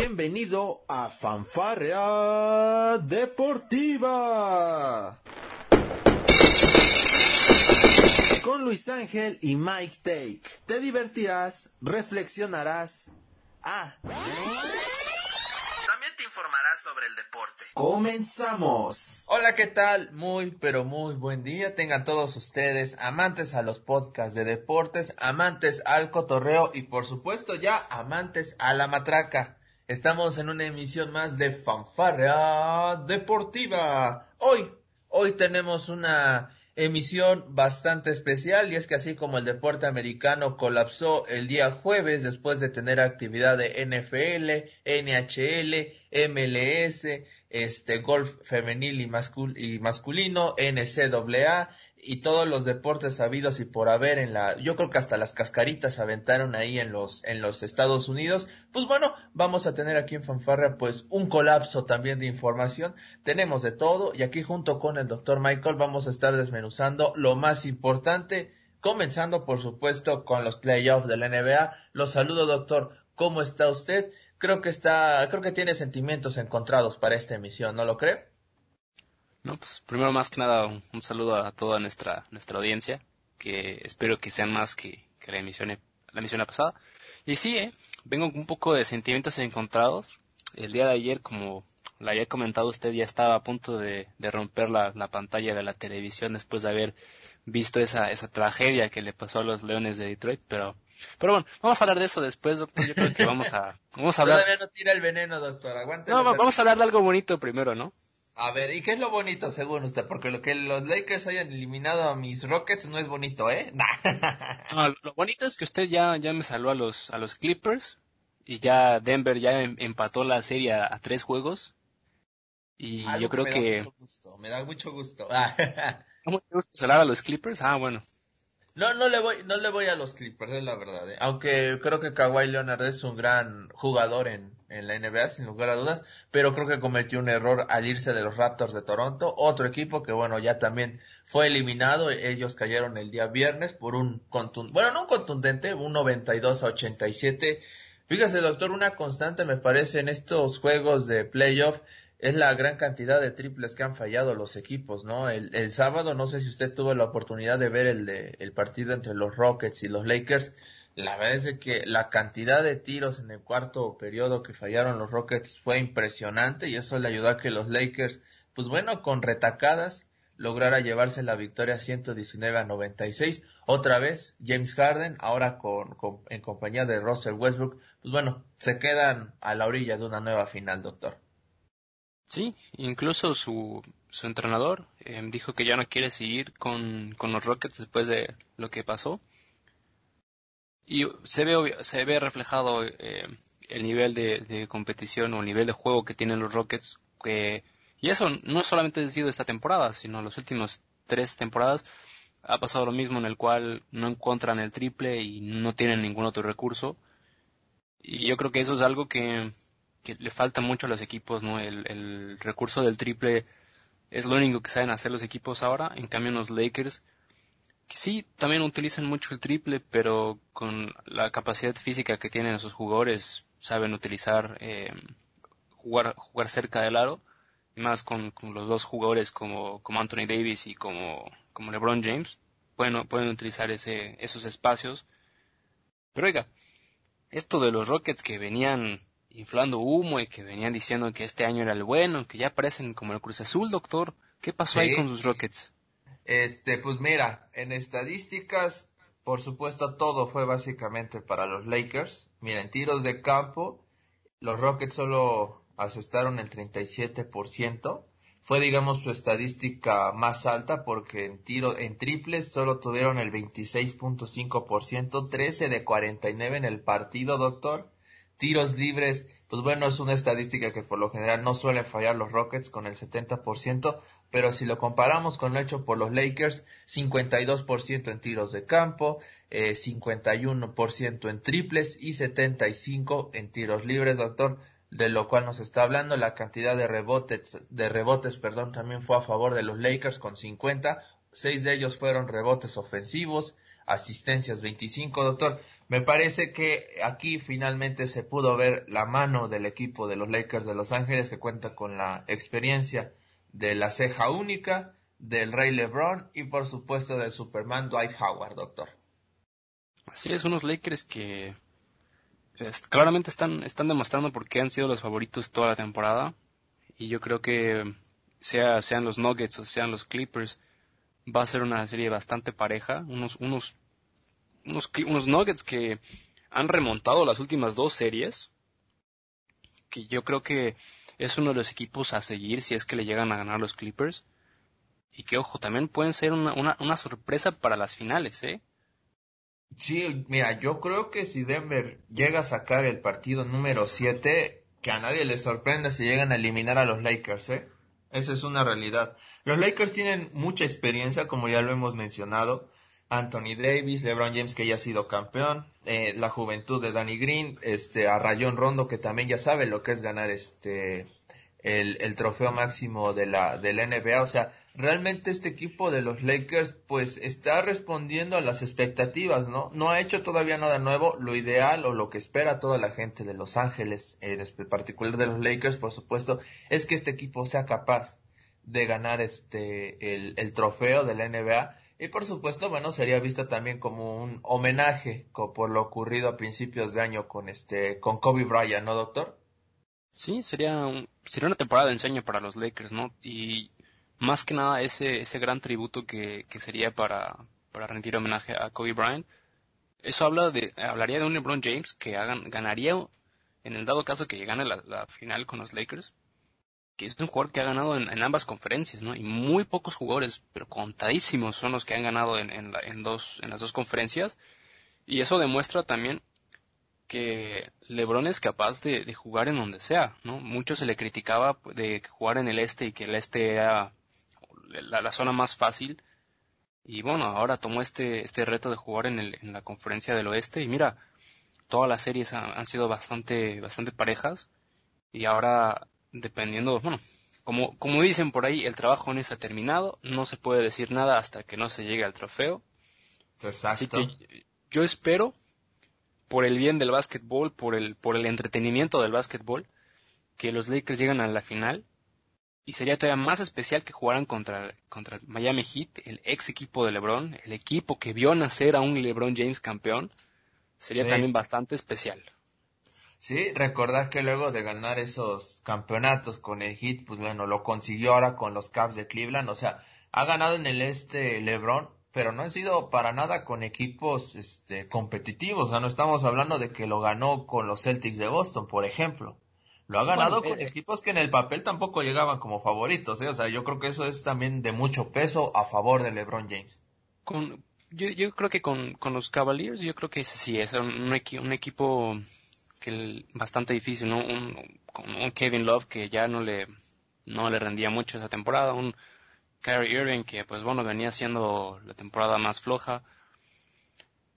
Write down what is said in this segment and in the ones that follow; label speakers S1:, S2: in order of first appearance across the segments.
S1: Bienvenido a Fanfarrea Deportiva. Con Luis Ángel y Mike Take. Te divertirás, reflexionarás. Ah. También te informarás sobre el deporte. Comenzamos.
S2: Hola, ¿qué tal? Muy, pero muy buen día. Tengan todos ustedes, amantes a los podcasts de deportes, amantes al cotorreo y por supuesto ya amantes a la matraca. Estamos en una emisión más de Fanfarrea Deportiva. Hoy, hoy tenemos una emisión bastante especial y es que así como el deporte americano colapsó el día jueves después de tener actividad de NFL, NHL, MLS, este golf femenil y, y masculino, NCAA y todos los deportes sabidos y por haber en la, yo creo que hasta las cascaritas aventaron ahí en los, en los Estados Unidos, pues bueno, vamos a tener aquí en Fanfarria pues un colapso también de información, tenemos de todo y aquí junto con el doctor Michael vamos a estar desmenuzando lo más importante, comenzando por supuesto con los playoffs de la NBA, los saludo doctor, ¿cómo está usted? Creo que está, creo que tiene sentimientos encontrados para esta emisión, ¿no lo cree?
S3: No, pues primero más que nada un, saludo a toda nuestra nuestra audiencia, que espero que sean más que, la emisión la emisión pasada. Y sí, eh, vengo con un poco de sentimientos encontrados. El día de ayer, como la había comentado usted, ya estaba a punto de, romper la, pantalla de la televisión después de haber visto esa, esa tragedia que le pasó a los Leones de Detroit, pero pero bueno, vamos a hablar de eso después, doctor. Yo creo que vamos a, vamos a hablar.
S2: Todavía no tira el veneno, doctor. Aguante.
S3: No, vamos a hablar de algo bonito primero, ¿no?
S2: A ver, ¿y qué es lo bonito según usted? Porque lo que los Lakers hayan eliminado a mis Rockets no es bonito, ¿eh?
S3: no, lo bonito es que usted ya, ya me salvó a los, a los Clippers y ya Denver ya em, empató la serie a, tres juegos. Y yo creo
S2: me
S3: que...
S2: Da mucho gusto, me da mucho gusto.
S3: ¿Cómo te gusta salvar a los Clippers? Ah, bueno.
S2: No, no le voy, no le voy a los Clippers, es la verdad. ¿eh? Aunque creo que Kawhi Leonard es un gran jugador en, en la NBA, sin lugar a dudas, pero creo que cometió un error al irse de los Raptors de Toronto, otro equipo que bueno, ya también fue eliminado, ellos cayeron el día viernes por un contundente, bueno, no un contundente, un 92 a 87. Fíjese, doctor, una constante me parece en estos juegos de playoff es la gran cantidad de triples que han fallado los equipos, ¿no? El, el sábado, no sé si usted tuvo la oportunidad de ver el, de, el partido entre los Rockets y los Lakers. La verdad es que la cantidad de tiros en el cuarto periodo que fallaron los Rockets fue impresionante y eso le ayudó a que los Lakers, pues bueno, con retacadas, lograra llevarse la victoria 119 a 96. Otra vez, James Harden, ahora con, con, en compañía de Russell Westbrook, pues bueno, se quedan a la orilla de una nueva final, doctor.
S3: Sí, incluso su, su entrenador eh, dijo que ya no quiere seguir con, con, los Rockets después de lo que pasó. Y se ve, se ve reflejado eh, el nivel de, competición o el nivel de juego que tienen los Rockets. Que, y eso no solamente ha sido esta temporada, sino los últimos tres temporadas ha pasado lo mismo en el cual no encuentran el triple y no tienen ningún otro recurso. Y yo creo que eso es algo que que le falta mucho a los equipos, ¿no? El, el recurso del triple es lo único que saben hacer los equipos ahora. En cambio, los Lakers, que sí, también utilizan mucho el triple, pero con la capacidad física que tienen esos jugadores, saben utilizar, eh, jugar, jugar cerca del aro, y más con, con, los dos jugadores como, como Anthony Davis y como, como LeBron James, pueden, pueden utilizar ese, esos espacios. Pero oiga, esto de los Rockets que venían inflando humo y que venían diciendo que este año era el bueno, que ya parecen como el Cruz Azul, doctor. ¿Qué pasó ahí con los Rockets?
S2: Este, pues mira, en estadísticas, por supuesto, todo fue básicamente para los Lakers. Mira, en tiros de campo, los Rockets solo asestaron el 37%. Fue, digamos, su estadística más alta porque en tiro, en triples solo tuvieron el 26.5%, 13 de 49 en el partido, doctor tiros libres, pues bueno, es una estadística que por lo general no suele fallar los Rockets con el 70%, pero si lo comparamos con lo hecho por los Lakers, 52% en tiros de campo, eh, 51% en triples y 75% en tiros libres, doctor, de lo cual nos está hablando. La cantidad de rebotes, de rebotes, perdón, también fue a favor de los Lakers con 50, seis de ellos fueron rebotes ofensivos, asistencias 25, doctor. Me parece que aquí finalmente se pudo ver la mano del equipo de los Lakers de Los Ángeles que cuenta con la experiencia de la ceja única, del Rey LeBron y por supuesto del Superman Dwight Howard, doctor.
S3: Así es, unos Lakers que claramente están, están demostrando por qué han sido los favoritos toda la temporada. Y yo creo que sea, sean los Nuggets o sean los Clippers, va a ser una serie bastante pareja. Unos, unos, unos, unos Nuggets que han remontado las últimas dos series. Que yo creo que es uno de los equipos a seguir si es que le llegan a ganar los Clippers. Y que, ojo, también pueden ser una, una, una sorpresa para las finales, ¿eh?
S2: Sí, mira, yo creo que si Denver llega a sacar el partido número 7, que a nadie le sorprenda si llegan a eliminar a los Lakers, ¿eh? Esa es una realidad. Los Lakers tienen mucha experiencia, como ya lo hemos mencionado. Anthony Davis, LeBron James que ya ha sido campeón, eh, la juventud de Danny Green, este, a Rayón Rondo que también ya sabe lo que es ganar este, el, el trofeo máximo de la, de la NBA. O sea, realmente este equipo de los Lakers pues está respondiendo a las expectativas, ¿no? No ha hecho todavía nada nuevo, lo ideal o lo que espera toda la gente de Los Ángeles, en particular de los Lakers, por supuesto, es que este equipo sea capaz de ganar este el, el trofeo de la NBA y por supuesto, bueno, sería vista también como un homenaje por lo ocurrido a principios de año con este con Kobe Bryant, ¿no, doctor?
S3: Sí, sería sería una temporada de ensueño para los Lakers, ¿no? Y más que nada ese, ese gran tributo que, que sería para, para rendir homenaje a Kobe Bryant. Eso habla de, hablaría de un LeBron James que hagan, ganaría, en el dado caso que gane la, final con los Lakers, que es un jugador que ha ganado en, ambas conferencias, ¿no? Y muy pocos jugadores, pero contadísimos son los que han ganado en, en, en, dos, en las dos conferencias. Y eso demuestra también que LeBron es capaz de, de, jugar en donde sea, ¿no? Mucho se le criticaba de jugar en el este y que el este era la, zona más fácil. Y bueno, ahora tomó este, este reto de jugar en, el, en la conferencia del oeste. Y mira, todas las series han, sido bastante, bastante parejas. Y ahora, dependiendo, bueno, como, como dicen por ahí, el trabajo no está terminado. No se puede decir nada hasta que no se llegue al trofeo. Así que yo espero, por el bien del básquetbol, por el, por el entretenimiento del básquetbol, que los Lakers lleguen a la final y sería todavía más especial que jugaran contra, contra el Miami Heat, el ex equipo de LeBron, el equipo que vio nacer a un LeBron James campeón. Sería también bastante especial.
S2: Sí, recordar que luego de ganar esos campeonatos con el Heat, pues bueno, lo consiguió ahora con los Cavs de Cleveland. O sea, ha ganado en el este LeBron, pero no han sido para nada con equipos este, competitivos. O sea, no estamos hablando de que lo ganó con los Celtics de Boston, por ejemplo. Lo ha ganado con eh, equipos que en el papel tampoco llegaban como favoritos, ¿eh? O sea, yo creo que eso es también de mucho peso a favor de LeBron James.
S3: Con, yo, yo creo que con, con los Cavaliers, yo creo que ese sí es un, un, equipo que bastante difícil, ¿no? Un, un Kevin Love que ya no le, no le rendía mucho esa temporada, un Kyrie Irving que, pues bueno, venía siendo la temporada más floja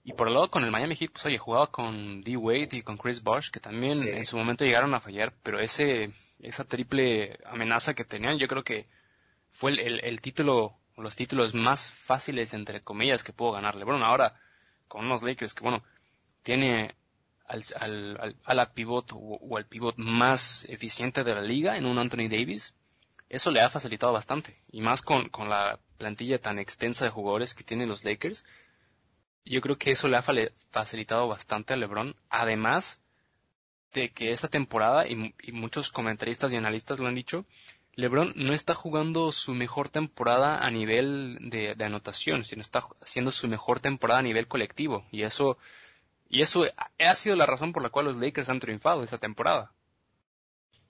S3: y por el lado con el Miami Heat, pues oye, jugaba con D. Wade y con Chris Bosh, que también en su momento llegaron a fallar, pero ese, esa triple amenaza que tenían, yo creo que fue el, el, título, los títulos más fáciles, entre comillas, que pudo ganarle. Bueno, ahora, con unos Lakers que, bueno, tiene al, al, al, la pivot o, o, al pivot más eficiente de la liga en un Anthony Davis, eso le ha facilitado bastante. Y más con, con la plantilla tan extensa de jugadores que tienen los Lakers, yo creo que eso le ha facilitado bastante a LeBron. Además de que esta temporada, y, muchos comentaristas y analistas lo han dicho, LeBron no está jugando su mejor temporada a nivel de, anotación, sino está haciendo su mejor temporada a nivel colectivo. Y eso, y eso ha sido la razón por la cual los Lakers han triunfado esta temporada.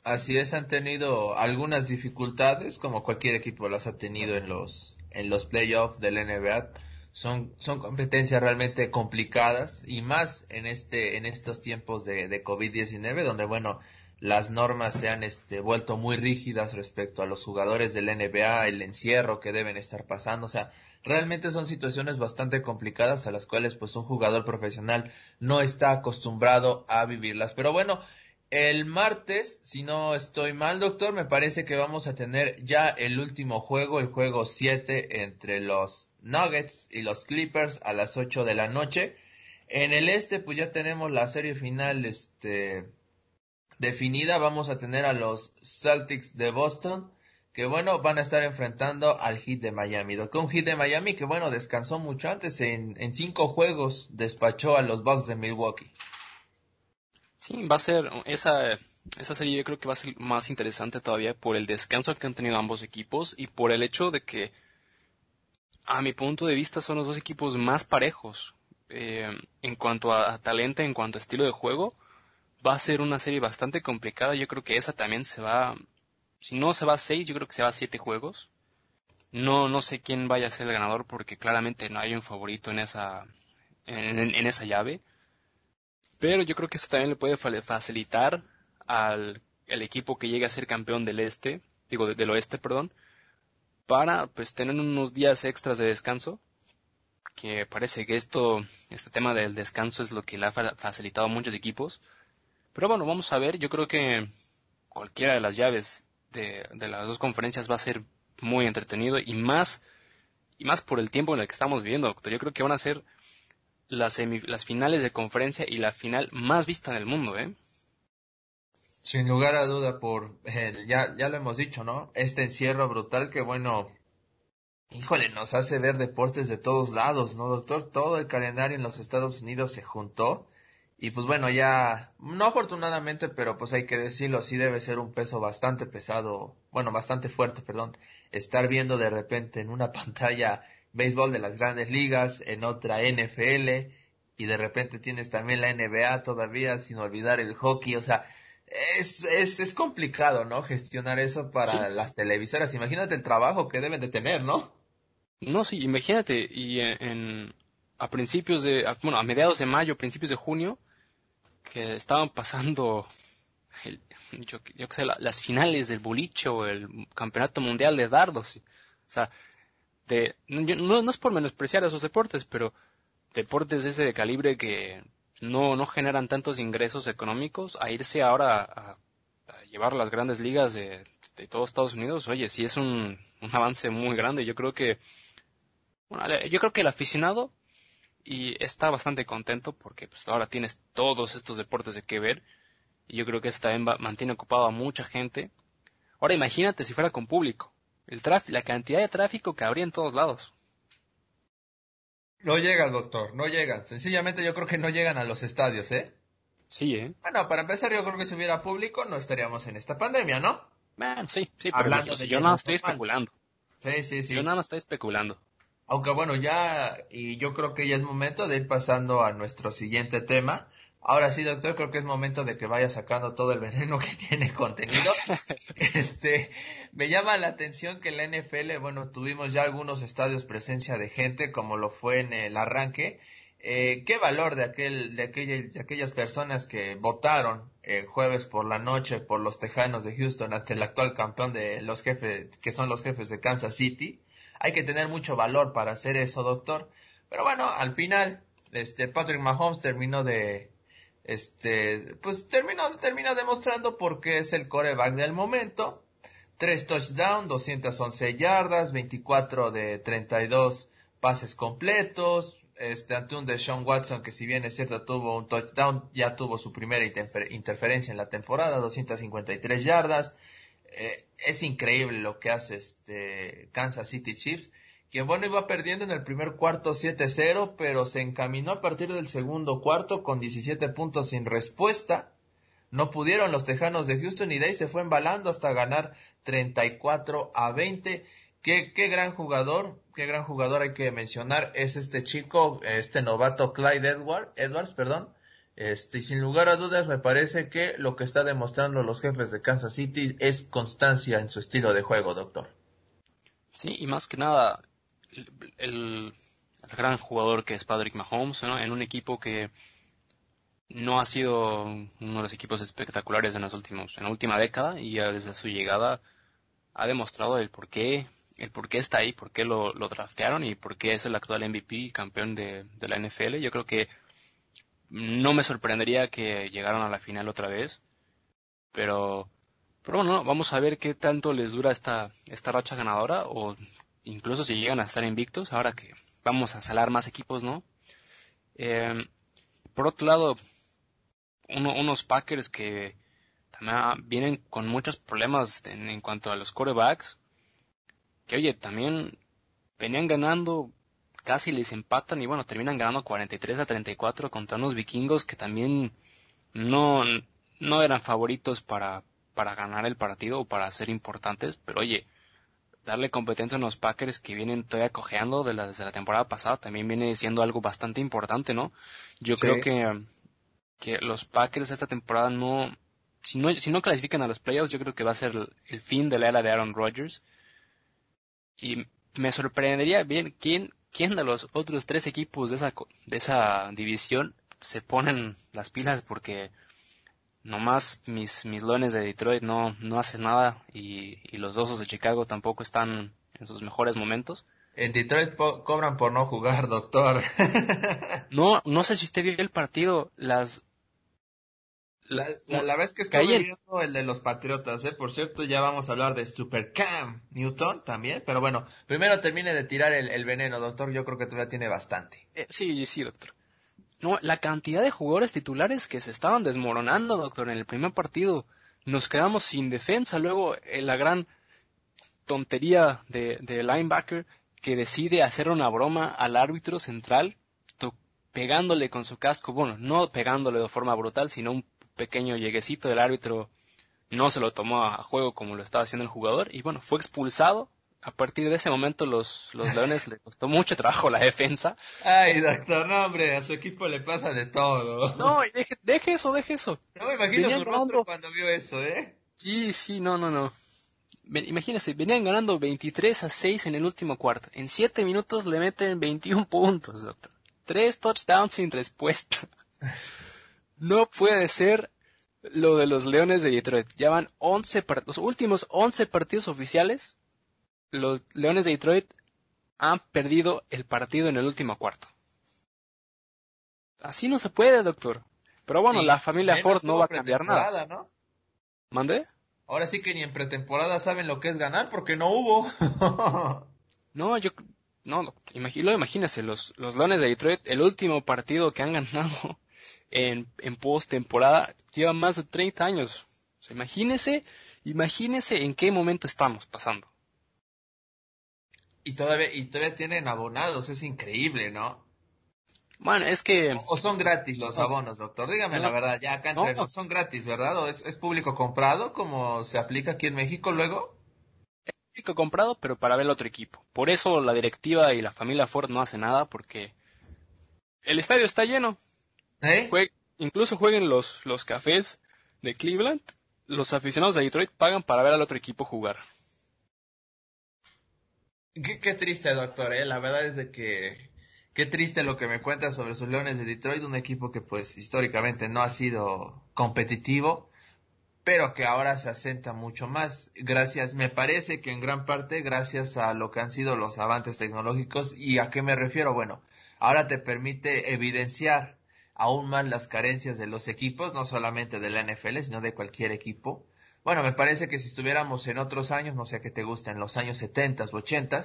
S2: Así es, han tenido algunas dificultades, como cualquier equipo las ha tenido en los, en los playoffs del NBA son, son competencias realmente complicadas y más en este, en estos tiempos de, de COVID-19 donde bueno, las normas se han este, vuelto muy rígidas respecto a los jugadores del NBA, el encierro que deben estar pasando, o sea, realmente son situaciones bastante complicadas a las cuales pues un jugador profesional no está acostumbrado a vivirlas. Pero bueno, el martes, si no estoy mal, doctor, me parece que vamos a tener ya el último juego, el juego 7 entre los Nuggets y los Clippers a las 8 de la noche. En el este, pues ya tenemos la serie final este, definida. Vamos a tener a los Celtics de Boston, que bueno, van a estar enfrentando al Heat de Miami. Un Heat de Miami que bueno, descansó mucho antes. En, en cinco juegos despachó a los Bucks de Milwaukee.
S3: Sí, va a ser esa, esa serie yo creo que va a ser más interesante todavía por el descanso que han tenido ambos equipos y por el hecho de que a mi punto de vista son los dos equipos más parejos eh, en cuanto a, talento, en cuanto a estilo de juego. Va a ser una serie bastante complicada. Yo creo que esa también se va, si no se va a seis, yo creo que se va a siete juegos. No, no sé quién vaya a ser el ganador porque claramente no hay un favorito en esa, en esa llave. Pero yo creo que eso también le puede facilitar al el equipo que llegue a ser campeón del este, digo del oeste, perdón, para pues tener unos días extras de descanso, que parece que esto, este tema del descanso es lo que le ha facilitado a muchos equipos. Pero bueno, vamos a ver, yo creo que cualquiera de las llaves de, de las dos conferencias va a ser muy entretenido y más, y más por el tiempo en el que estamos viviendo, doctor. Yo creo que van a ser las, las finales de conferencia y la final más vista en el mundo, ¿eh?
S2: Sin lugar a duda, por ya, ya lo hemos dicho, ¿no? Este encierro brutal que, bueno, híjole, nos hace ver deportes de todos lados, ¿no, doctor? Todo el calendario en los Estados Unidos se juntó. Y pues bueno, ya, no afortunadamente, pero pues hay que decirlo, sí debe ser un peso bastante pesado, bueno, bastante fuerte, perdón, estar viendo de repente en una pantalla béisbol de las grandes ligas, en otra NFL, y de repente tienes también la NBA todavía, sin olvidar el hockey, o sea, es, es, es complicado, ¿no? Gestionar eso para las televisoras. Imagínate el trabajo que deben de tener, ¿no?
S3: No, sí, imagínate, y en, a principios de, bueno, a mediados de mayo, principios de junio, que estaban pasando, yo, yo qué sé, las finales del bolicho, el campeonato mundial de dardos, o sea, no, es por menospreciar esos deportes, pero deportes de ese calibre que no, no generan tantos ingresos económicos, a irse ahora a, llevar las grandes ligas de, de todos Estados Unidos, oye, sí es un, un avance muy grande. Yo creo que, yo creo que el aficionado y está bastante contento porque pues ahora tienes todos estos deportes de que ver y yo creo que eso también mantiene ocupado a mucha gente. Ahora imagínate si fuera con público el la cantidad de tráfico que habría en todos lados.
S2: No llegan, doctor, no llegan. Sencillamente yo creo que no llegan a los estadios, ¿eh?
S3: Sí, ¿eh?
S2: Bueno, para empezar yo creo que si hubiera público no estaríamos en esta pandemia, ¿no?
S3: Bueno, sí, sí, Hablando de yo nada estoy especulando.
S2: Sí, sí, sí.
S3: Yo nada estoy especulando.
S2: Aunque bueno, ya, y yo creo que ya es momento de ir pasando a nuestro siguiente tema, Ahora sí, doctor, creo que es momento de que vaya sacando todo el veneno que tiene contenido. este, me llama la atención que en la NFL, bueno, tuvimos ya algunos estadios presencia de gente, como lo fue en el arranque. Eh, ¿Qué valor de aquel, de, de aquellas personas que votaron el jueves por la noche por los Tejanos de Houston ante el actual campeón de los jefes, que son los jefes de Kansas City? Hay que tener mucho valor para hacer eso, doctor. Pero bueno, al final, este, Patrick Mahomes terminó de, este, pues termina, termina demostrando por qué es el coreback del momento. Tres touchdowns, 211 yardas, 24 de 32 pases completos. Este, ante un de Sean Watson que si bien es cierto tuvo un touchdown, ya tuvo su primera interferencia en la temporada, 253 yardas. Eh, es increíble lo que hace este Kansas City Chiefs quien bueno iba perdiendo en el primer cuarto 7-0, pero se encaminó a partir del segundo cuarto con 17 puntos sin respuesta. No pudieron los Tejanos de Houston y de ahí se fue embalando hasta ganar 34 a 20. Qué, qué gran jugador, qué gran jugador hay que mencionar es este chico, este novato Clyde Edward, Edwards, perdón. Este, y sin lugar a dudas me parece que lo que está demostrando los jefes de Kansas City es constancia en su estilo de juego, doctor.
S3: Sí, y más que nada, el, gran jugador que es Patrick Mahomes, en un equipo que no ha sido uno de los equipos espectaculares en los últimos, en la última década y desde su llegada ha demostrado el por qué, el por qué está ahí, por qué lo, lo draftearon y por qué es el actual MVP campeón de, de la NFL. Yo creo que no me sorprendería que llegaran a la final otra vez. Pero, pero bueno, vamos a ver qué tanto les dura esta, esta racha ganadora o incluso si llegan a estar invictos ahora que vamos a salar más equipos, ¿no? Eh, por otro lado, unos Packers que también vienen con muchos problemas en, cuanto a los corebacks, que oye, también venían ganando, casi les empatan y bueno, terminan ganando 43 a 34 contra unos vikingos que también no, no eran favoritos para, para ganar el partido o para ser importantes, pero oye, darle competencia a los Packers que vienen todavía cojeando de la, desde la temporada pasada también viene siendo algo bastante importante, ¿no? Yo creo que, que los Packers esta temporada no si no, si no clasifican a los playoffs, yo creo que va a ser el, fin de la era de Aaron Rodgers. Y me sorprendería bien quién, quién de los otros tres equipos de esa, de esa división se ponen las pilas porque nomás mis, mis lones de Detroit no, no hacen nada y, y los dosos de Chicago tampoco están en sus mejores momentos.
S2: En Detroit cobran por no jugar, doctor.
S3: no, no sé si usted vio el partido. Las
S2: la, la, vez que estoy viendo el de los Patriotas, ¿eh? Por cierto, ya vamos a hablar de Supercam Newton también, pero bueno, primero termine de tirar el, veneno, doctor, yo creo que todavía tiene bastante.
S3: Eh, sí, sí, doctor. No, la cantidad de jugadores titulares que se estaban desmoronando, doctor, en el primer partido, nos quedamos sin defensa, luego eh, la gran tontería de, de linebacker que decide hacer una broma al árbitro central pegándole con su casco, bueno, no pegándole de forma brutal, sino un pequeño lleguecito del árbitro no se lo tomó a juego como lo estaba haciendo el jugador y bueno, fue expulsado. A partir de ese momento los, los Leones le costó mucho trabajo la defensa.
S2: Ay, doctor, no hombre, a su equipo le pasa de todo.
S3: No, deje, deje eso, deje eso.
S2: No me imagino su rostro cuando vio eso, ¿eh?
S3: Sí, sí, no, no, no. Imagínese, venían ganando 23 a 6 en el último cuarto. En 7 minutos le meten 21 puntos, doctor. Tres touchdowns sin respuesta. No puede ser lo de los Leones de Detroit. Ya van 11 los últimos 11 partidos oficiales. Los Leones de Detroit han perdido el partido en el último cuarto. Así no se puede, doctor. Pero bueno, la familia Ford no va a cambiar nada.
S2: ¿no?
S3: ¿Mande?
S2: Ahora sí que ni en pretemporada saben lo que es ganar porque no hubo.
S3: no, yo no, imagino, imagínese, los, los Leones de Detroit, el último partido que han ganado en, en post-temporada lleva más de 30 años. imagínese, imagínese en qué momento estamos pasando.
S2: Y todavía, y todavía tienen abonados, es increíble, ¿no?
S3: Bueno, es que...
S2: O, son gratis los abonos, doctor. Dígame la verdad, ya acá entre no, son gratis, ¿verdad? ¿O es, es público comprado como se aplica aquí en México luego?
S3: Es público comprado, pero para ver el otro equipo. Por eso la directiva y la familia Ford no hace nada porque el estadio está lleno. ¿Eh? incluso jueguen los, los cafés de Cleveland, los aficionados de Detroit pagan para ver al otro equipo jugar.
S2: Qué, triste, doctor, ¿eh? La verdad es de que... Qué triste lo que me cuenta sobre sus Leones de Detroit, un equipo que pues históricamente no ha sido competitivo, pero que ahora se asenta mucho más. Gracias, me parece que en gran parte gracias a lo que han sido los avances tecnológicos. ¿Y a qué me refiero? Bueno, ahora te permite evidenciar aún más las carencias de los equipos, no solamente de la NFL, sino de cualquier equipo. Bueno, me parece que si estuviéramos en otros años, no sé qué te gusta, en los años 70 o 80,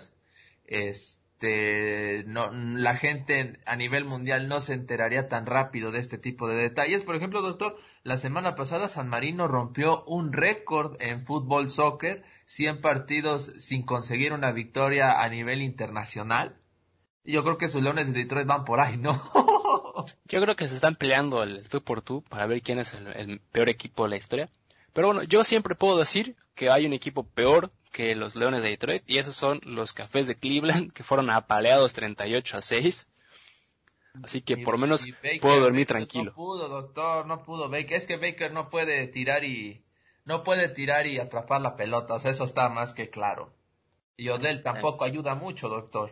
S2: este, no, la gente a nivel mundial no se enteraría tan rápido de este tipo de detalles. Por ejemplo, doctor, la semana pasada San Marino rompió un récord en fútbol soccer, 100 partidos sin conseguir una victoria a nivel internacional. Yo creo que sus Leones de Detroit van por ahí, ¿no?
S3: Yo creo que se están peleando el tú por tú para ver quién es el, peor equipo de la historia. Pero bueno, yo siempre puedo decir que hay un equipo peor que los Leones de Detroit y esos son los Cafés de Cleveland que fueron apaleados 38 a 6. Así que por lo menos puedo dormir tranquilo.
S2: No pudo, doctor, no pudo Baker. Es que Baker no puede tirar y no puede tirar y atrapar la pelota, o sea, eso está más que claro. Y Odell tampoco ayuda mucho, doctor.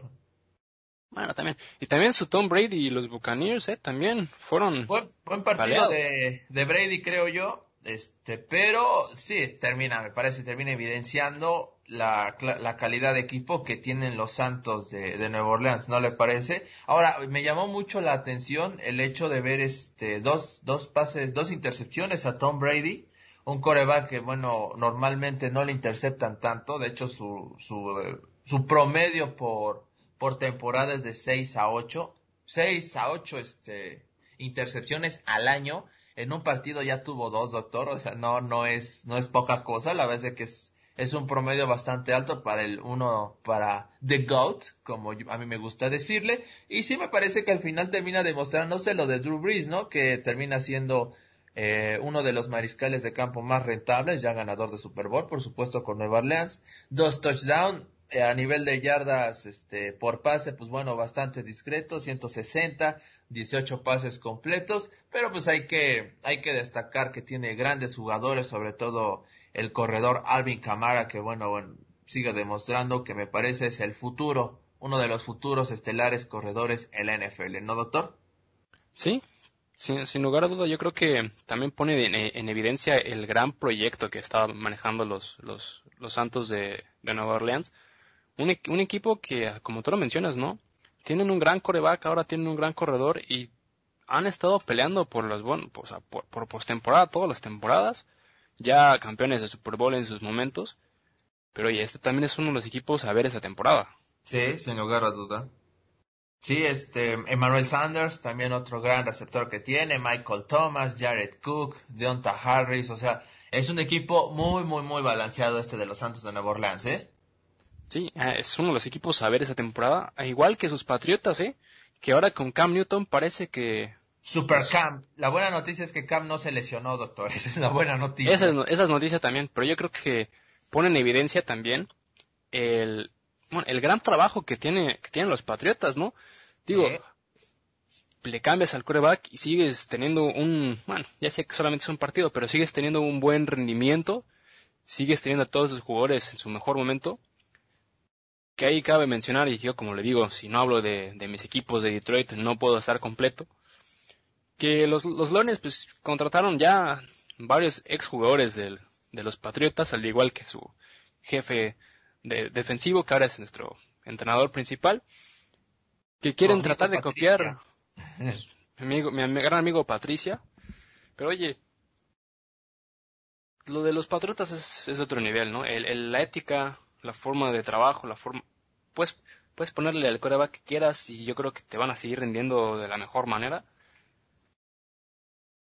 S3: Bueno, también. Y también su Tom Brady y los Buccaneers, ¿eh? También fueron.
S2: Buen, buen partido de, de, Brady, creo yo. Este, pero sí, termina, me parece, termina evidenciando la, la calidad de equipo que tienen los Santos de, de Nueva Orleans, ¿no le parece? Ahora, me llamó mucho la atención el hecho de ver este, dos, dos pases, dos intercepciones a Tom Brady un coreback que, bueno, normalmente no le interceptan tanto. De hecho, su, su, su promedio por, por temporada es de 6 a 8. 6 a 8 este, intercepciones al año. En un partido ya tuvo dos, doctor. O sea, no, no es, no es poca cosa. La verdad es que es, es un promedio bastante alto para el uno, para The GOAT, como a mí me gusta decirle. Y sí me parece que al final termina demostrándose lo de Drew Brees, ¿no? Que termina siendo eh, uno de los mariscales de campo más rentables, ya ganador de Super Bowl, por supuesto con Nueva Orleans. Dos touchdowns, eh, a nivel de yardas este, por pase, pues bueno, bastante discreto, 160, 18 pases completos, pero pues hay que, hay que destacar que tiene grandes jugadores, sobre todo el corredor Alvin Camara, que bueno, bueno, sigue demostrando que me parece es el futuro, uno de los futuros estelares corredores en la NFL, ¿no, doctor?
S3: Sí, sin, sin lugar a duda, yo creo que también pone en, evidencia el gran proyecto que estaban manejando los, los, los Santos de, de Nueva Orleans. Un, un, equipo que, como tú lo mencionas, ¿no? Tienen un gran coreback, ahora tienen un gran corredor y han estado peleando por los bueno, o sea, por, por postemporada, todas las temporadas ya campeones de Super Bowl en sus momentos. Pero oye, este también es uno de los equipos a ver esa temporada.
S2: Sí, sin lugar a duda. Sí, este, Emmanuel Sanders, también otro gran receptor que tiene, Michael Thomas, Jared Cook, Deonta Harris, o sea, es un equipo muy, muy, muy balanceado este de los Santos de Nueva Orleans, ¿eh?
S3: Sí, eh, es uno de los equipos a ver esa temporada, igual que sus Patriotas, ¿eh? Que ahora con Cam Newton parece que
S2: Super Cam. La buena noticia es que Cam no se lesionó, doctor. Esa es la buena noticia.
S3: Esa es, noticia también, pero yo creo que pone en evidencia también el, bueno, el gran trabajo que, tiene, que tienen los Patriotas, ¿no? Digo, le cambias al coreback y sigues teniendo un, bueno, ya sé que solamente es un partido, pero sigues teniendo un buen rendimiento, sigues teniendo a todos los jugadores en su mejor momento. Que ahí cabe mencionar, y yo como le digo, si no hablo de, de mis equipos de Detroit, no puedo estar completo que los, los Leones pues contrataron ya varios exjugadores del, de los Patriotas, al igual que su jefe de, defensivo, que ahora es nuestro entrenador principal, que quieren tratar de copiar mi, amigo, mi, gran amigo Patricia. Pero oye, lo de los Patriotas es, es otro nivel, ¿no? El, la ética, la forma de trabajo, la forma... Pues puedes ponerle al coreback que quieras y yo creo que te van a seguir rindiendo de la mejor manera.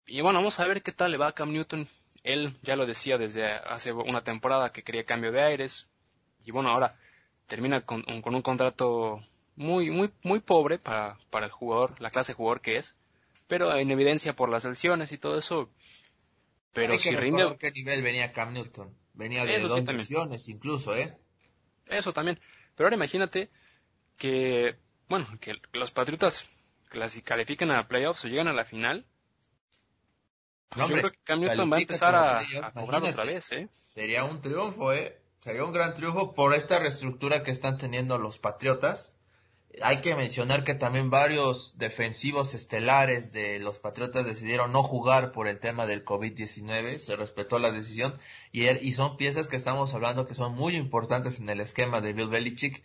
S3: Y bueno, vamos a ver qué tal le va a Cam Newton. Él ya lo decía desde hace una temporada que quería cambio de aires. Y bueno, ahora termina con, un contrato muy, muy, muy pobre para, para el jugador, la clase de jugador que es. Pero en evidencia por las lesiones y todo eso.
S2: Pero si rinde. qué nivel venía Cam Newton? Venía de dos lesiones incluso, ¿eh?
S3: Eso también. Pero ahora imagínate que, bueno, que los Patriotas califican a playoffs o llegan a la final pues yo creo que Cam Newton va a empezar a, cobrar otra vez, ¿eh?
S2: Sería un triunfo, ¿eh? Sería un gran triunfo por esta reestructura que están teniendo los Patriotas. Hay que mencionar que también varios defensivos estelares de los Patriotas decidieron no jugar por el tema del COVID-19. Se respetó la decisión y, er, y son piezas que estamos hablando que son muy importantes en el esquema de Bill Belichick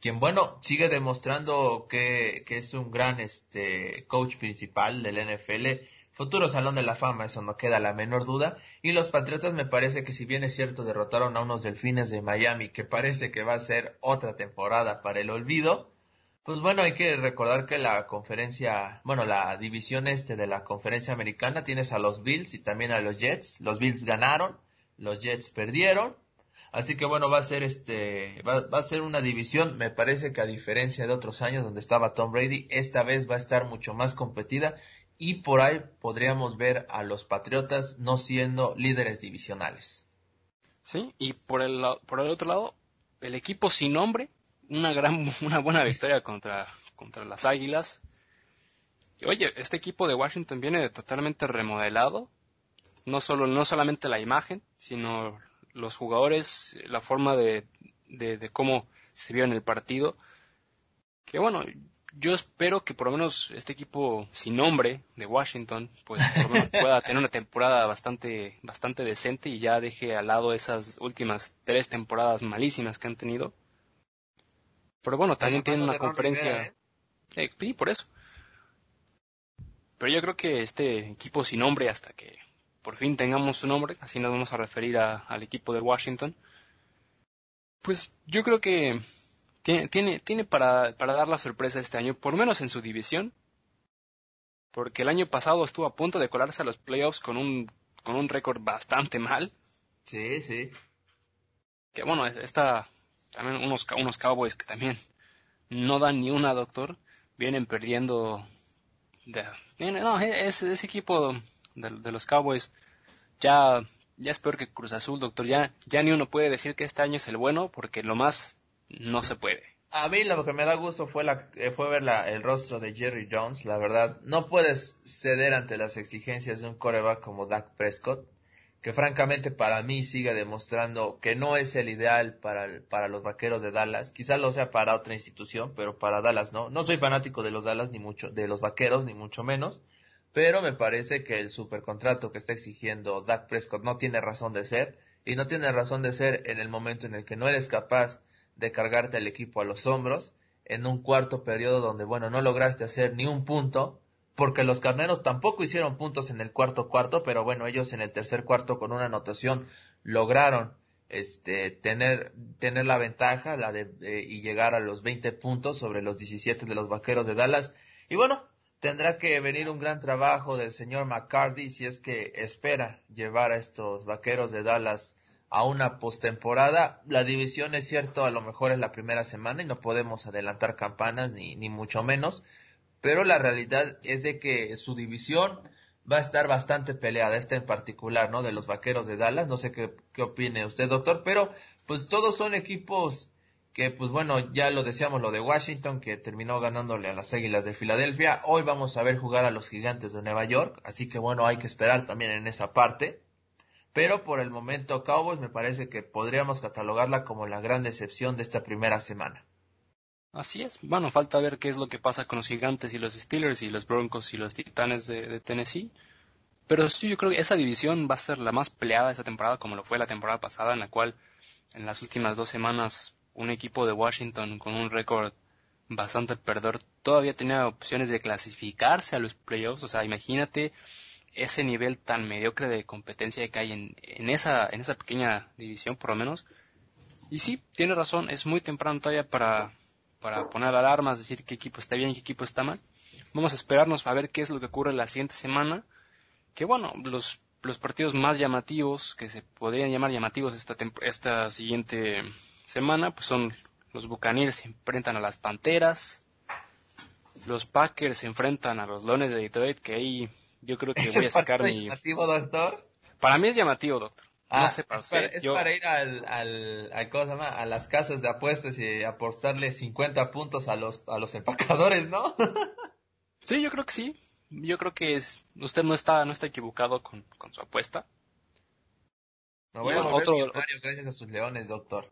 S2: quien bueno sigue demostrando que, que es un gran este coach principal del NFL Futuro Salón de la Fama, eso no queda la menor duda. Y los Patriotas me parece que si bien es cierto derrotaron a unos Delfines de Miami, que parece que va a ser otra temporada para el olvido, pues bueno, hay que recordar que la conferencia, bueno, la división este de la conferencia americana tienes a los Bills y también a los Jets. Los Bills ganaron, los Jets perdieron. Así que bueno, va a ser este, va, a ser una división, me parece que a diferencia de otros años donde estaba Tom Brady, esta vez va a estar mucho más competida y por ahí podríamos ver a los Patriotas no siendo líderes divisionales.
S3: Sí, y por el, por el otro lado, el equipo sin nombre, una gran, una buena victoria contra, contra las Águilas. oye, este equipo de Washington viene totalmente remodelado, no solo, no solamente la imagen, sino los jugadores, la forma de, de, de cómo se vio en el partido. Que bueno, yo espero que por lo menos este equipo sin nombre de Washington, pues por lo menos pueda tener una temporada bastante, bastante decente y ya deje al lado esas últimas tres temporadas malísimas que han tenido. Pero bueno, también tienen una conferencia. ¿eh? Eh, sí, por eso. Pero yo creo que este equipo sin nombre, hasta que por fin tengamos su nombre, así nos vamos a referir al equipo de Washington. Pues yo creo que tiene, tiene, tiene para, para dar la sorpresa este año, por lo menos en su división, porque el año pasado estuvo a punto de colarse a los playoffs con un, con un récord bastante mal.
S2: Sí, sí.
S3: Que bueno, está también unos, unos Cowboys que también no dan ni una, doctor, vienen perdiendo. De, no, e, ese, ese equipo de, de, los Cowboys ya, ya es peor que Cruz Azul, doctor. Ya, ya ni uno puede decir que este año es el bueno porque lo más no se puede.
S2: A mí lo que me da gusto fue, la, eh, fue ver la, el rostro de Jerry Jones, la verdad. No puedes ceder ante las exigencias de un coreback como Dak Prescott, que francamente para mí sigue demostrando que no es el ideal para, para los vaqueros de Dallas. Quizás lo sea para otra institución, pero para Dallas no. No soy fanático de los Dallas, ni mucho, de los vaqueros, ni mucho menos. Pero me parece que el supercontrato que está exigiendo Dak Prescott no tiene razón de ser. Y no tiene razón de ser en el momento en el que no eres capaz de cargarte al equipo a los hombros en un cuarto periodo donde, bueno, no lograste hacer ni un punto, porque los carneros tampoco hicieron puntos en el cuarto cuarto, pero bueno, ellos en el tercer cuarto con una anotación lograron este tener tener la ventaja la de, y llegar a los 20 puntos sobre los 17 de los Vaqueros de Dallas. Y bueno, tendrá que venir un gran trabajo del señor McCarthy si es que espera llevar a estos Vaqueros de Dallas a una postemporada. La división es cierto, a lo mejor es la primera semana y no podemos adelantar campanas ni, ni mucho menos, pero la realidad es de que su división va a estar bastante peleada, esta en particular, ¿no? De los vaqueros de Dallas, no sé qué, qué opine usted, doctor, pero pues todos son equipos que, pues bueno, ya lo decíamos lo de Washington, que terminó ganándole a las Águilas de Filadelfia, hoy vamos a ver jugar a los Gigantes de Nueva York, así que bueno, hay que esperar también en esa parte. Pero por el momento Cowboys me parece que podríamos catalogarla como la gran decepción de esta primera semana.
S3: Así es. Bueno, falta ver qué es lo que pasa con los gigantes y los Steelers y los Broncos y los Titanes de, Tennessee. Pero sí, yo creo que esa división va a ser la más peleada esta temporada, como lo fue la temporada pasada, en la cual en las últimas dos semanas un equipo de Washington con un récord bastante perdedor todavía tenía opciones de clasificarse a los playoffs. O sea, imagínate ese nivel tan mediocre de competencia que hay en, en, esa, en esa pequeña división, por lo menos. Y sí, tiene razón, es muy temprano todavía para, para poner alarmas, decir qué equipo está bien y qué equipo está mal. Vamos a esperarnos a ver qué es lo que ocurre la siguiente semana. Que bueno, los, los partidos más llamativos, que se podrían llamar llamativos esta, esta siguiente semana, pues son los Buccaneers se enfrentan a las Panteras, los Packers se enfrentan a los Leones de Detroit, que ahí yo creo que voy a sacar mi...
S2: llamativo, doctor?
S3: Para mí es llamativo, doctor.
S2: Ah, es, para, ir al, al, a las casas de apuestas y apostarle 50 puntos a los, a los empacadores, ¿no?
S3: sí, yo creo que sí. Yo creo que es, usted no está, no está equivocado con, con su apuesta.
S2: Voy a otro, gracias a sus leones, doctor.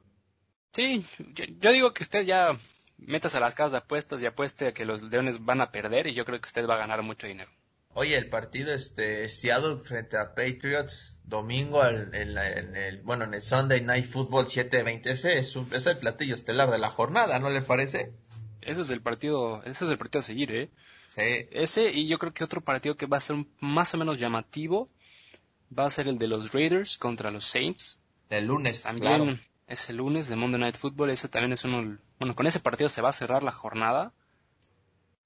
S3: Sí, yo, digo que usted ya metas a las casas de apuestas y apueste a que los leones van a perder y yo creo que usted va a ganar mucho dinero.
S2: Oye, el partido este Seattle frente a Patriots domingo en, el bueno en el Sunday Night Football 7:20 es, un, es el platillo estelar de la jornada, ¿no le parece?
S3: Ese es el partido, ese es el partido a seguir, ¿eh?
S2: Sí.
S3: Ese y yo creo que otro partido que va a ser más o menos llamativo va a ser el de los Raiders contra los Saints.
S2: El lunes,
S3: también es el lunes de Monday Night Football, ese también es uno bueno, con ese partido se va a cerrar la jornada.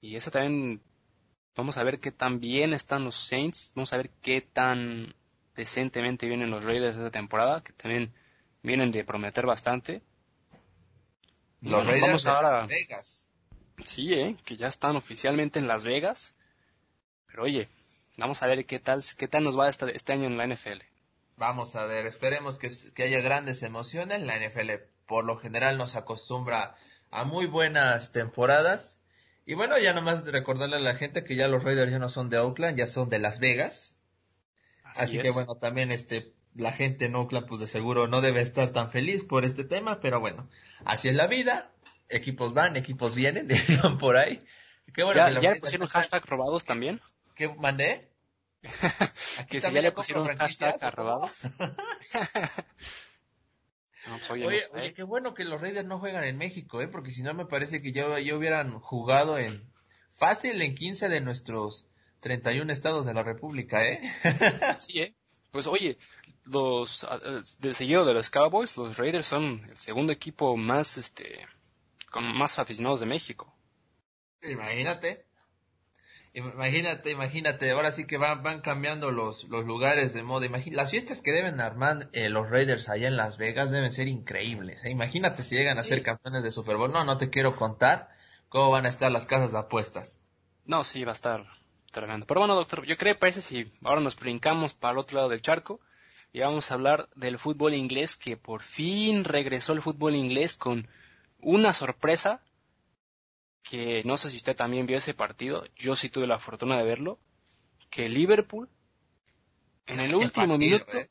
S3: Y ese también Vamos a ver qué tan bien están los Saints. Vamos a ver qué tan decentemente vienen los Raiders esta temporada, que también vienen de prometer bastante.
S2: Los Raiders de Las Vegas.
S3: Sí, ¿eh? que ya están oficialmente en Las Vegas. Pero oye, vamos a ver qué tal, qué tal nos va este, este año en la NFL.
S2: Vamos a ver, esperemos que, que haya grandes emociones. La NFL por lo general nos acostumbra a muy buenas temporadas y bueno, ya nomás recordarle a la gente que ya los Raiders ya no son de Oakland, ya son de Las Vegas. Así, que bueno, también este la gente en Oakland pues de seguro no debe estar tan feliz por este tema, pero bueno, así es la vida. Equipos van, equipos vienen, dirían por ahí.
S3: Qué bueno ¿Ya, que ¿ya le pusieron hashtag robados también?
S2: ¿Qué mandé?
S3: que si ya le pusieron hashtag a robados.
S2: Pues, oye, qué bueno que los Raiders no juegan en México, ¿eh? Porque si no me parece que ya, hubieran jugado en fácil en 15 de nuestros 31 estados de la República, ¿eh?
S3: sí, ¿eh? pues oye, los del seguido de los Cowboys, los Raiders son el segundo equipo más este con más aficionados de México.
S2: Imagínate. Imagínate, imagínate, ahora sí que van, van cambiando los, los lugares de moda. las fiestas que deben armar eh, los Raiders allá en Las Vegas deben ser increíbles. ¿eh? Imagínate si llegan a ser campeones de Super Bowl. No, no te quiero contar cómo van a estar las casas de apuestas.
S3: No, sí, va a estar tremendo. Pero bueno, doctor, yo creo que parece si ahora nos brincamos para el otro lado del charco y vamos a hablar del fútbol inglés que por fin regresó el fútbol inglés con una sorpresa que no sé si usted también vio ese partido, yo sí tuve la fortuna de verlo, que Liverpool en el último minuto, eh.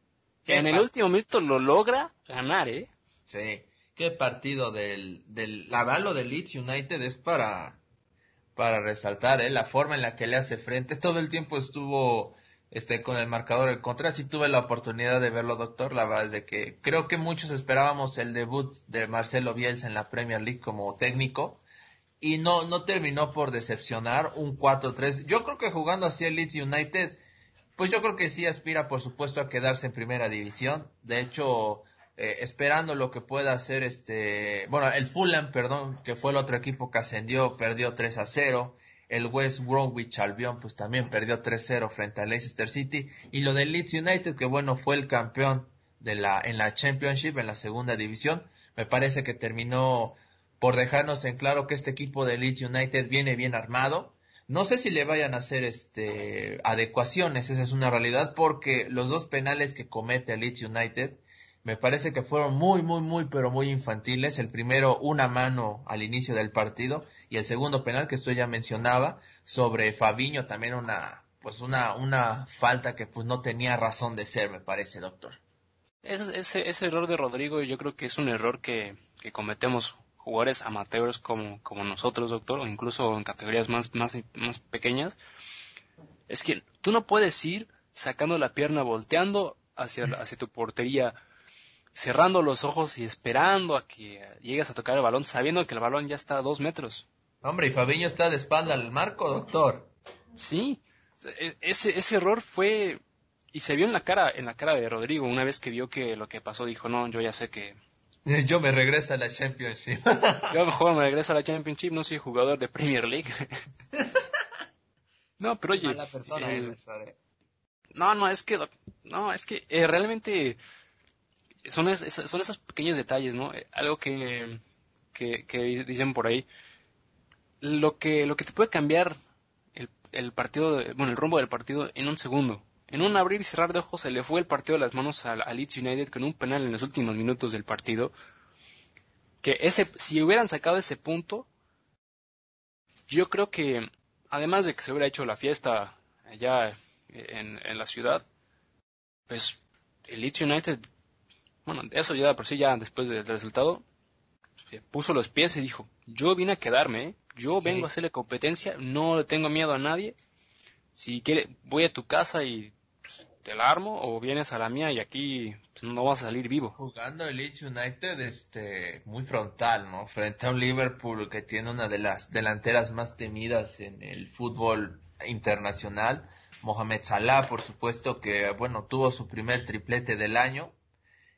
S3: en el último minuto lo logra ganar, ¿eh?
S2: Sí, qué partido del, del, la de Leeds United es para, para resaltar, ¿eh? La forma en la que le hace frente, todo el tiempo estuvo, este, con el marcador en contra, sí tuve la oportunidad de verlo, doctor, la verdad es de que creo que muchos esperábamos el debut de Marcelo Bielsa en la Premier League como técnico, y no, no terminó por decepcionar un 4-3. Yo creo que jugando así el Leeds United, pues yo creo que sí aspira por supuesto a quedarse en primera división. De hecho, eh, esperando lo que pueda hacer este, bueno, el Fulham, perdón, que fue el otro equipo que ascendió, perdió 3 a 0. El West Bromwich Albion pues también perdió 3-0 frente al Leicester City y lo del Leeds United que bueno fue el campeón de la en la Championship en la segunda división me parece que terminó por dejarnos en claro que este equipo de Leeds United viene bien armado. No sé si le vayan a hacer este adecuaciones, esa es una realidad, porque los dos penales que comete Leeds United me parece que fueron muy, muy, muy, pero muy infantiles. El primero, una mano al inicio del partido, y el segundo penal que esto ya mencionaba, sobre Fabiño, también una, pues una, una falta que pues no tenía razón de ser, me parece, doctor.
S3: Ese, ese, ese error de Rodrigo yo creo que es un error que, que cometemos jugadores amateurs como, como nosotros, doctor, o incluso en categorías más, más, más pequeñas, es que tú no puedes ir sacando la pierna, volteando hacia, hacia tu portería, cerrando los ojos y esperando a que llegues a tocar el balón, sabiendo que el balón ya está a dos metros.
S2: Hombre, y Fabiño está de espalda al marco, doctor.
S3: Sí, e, ese, ese error fue y se vio en la cara en la cara de Rodrigo una vez que vio que lo que pasó dijo no yo ya sé que
S2: Yo me regreso a la Championship.
S3: Yo mejor me regreso a la Championship, no soy jugador de Premier League. no, pero oye. Eh, no, no, es que, no, es que eh, realmente son, son esos pequeños detalles, ¿no? Eh, algo que, que, que, dicen por ahí. Lo que, lo que te puede cambiar el, el partido, bueno, el rumbo del partido en un segundo. En un abrir y cerrar de ojos se le fue el partido de las manos a, Leeds United con un penal en los últimos minutos del partido. Que ese, si hubieran sacado ese punto, yo creo que, además de que se hubiera hecho la fiesta allá en, la ciudad, pues el Leeds United, bueno, eso ya por sí ya después del resultado, puso los pies y dijo, yo vine a quedarme, ¿eh? yo vengo a hacerle competencia, no le tengo miedo a nadie, si quiere, voy a tu casa y te la armo o vienes a la mía y aquí pues, no vas a salir vivo.
S2: Jugando el Leeds United este muy frontal, ¿no? Frente a un Liverpool que tiene una de las delanteras más temidas en el fútbol internacional, Mohamed Salah, por supuesto que bueno, tuvo su primer triplete del año.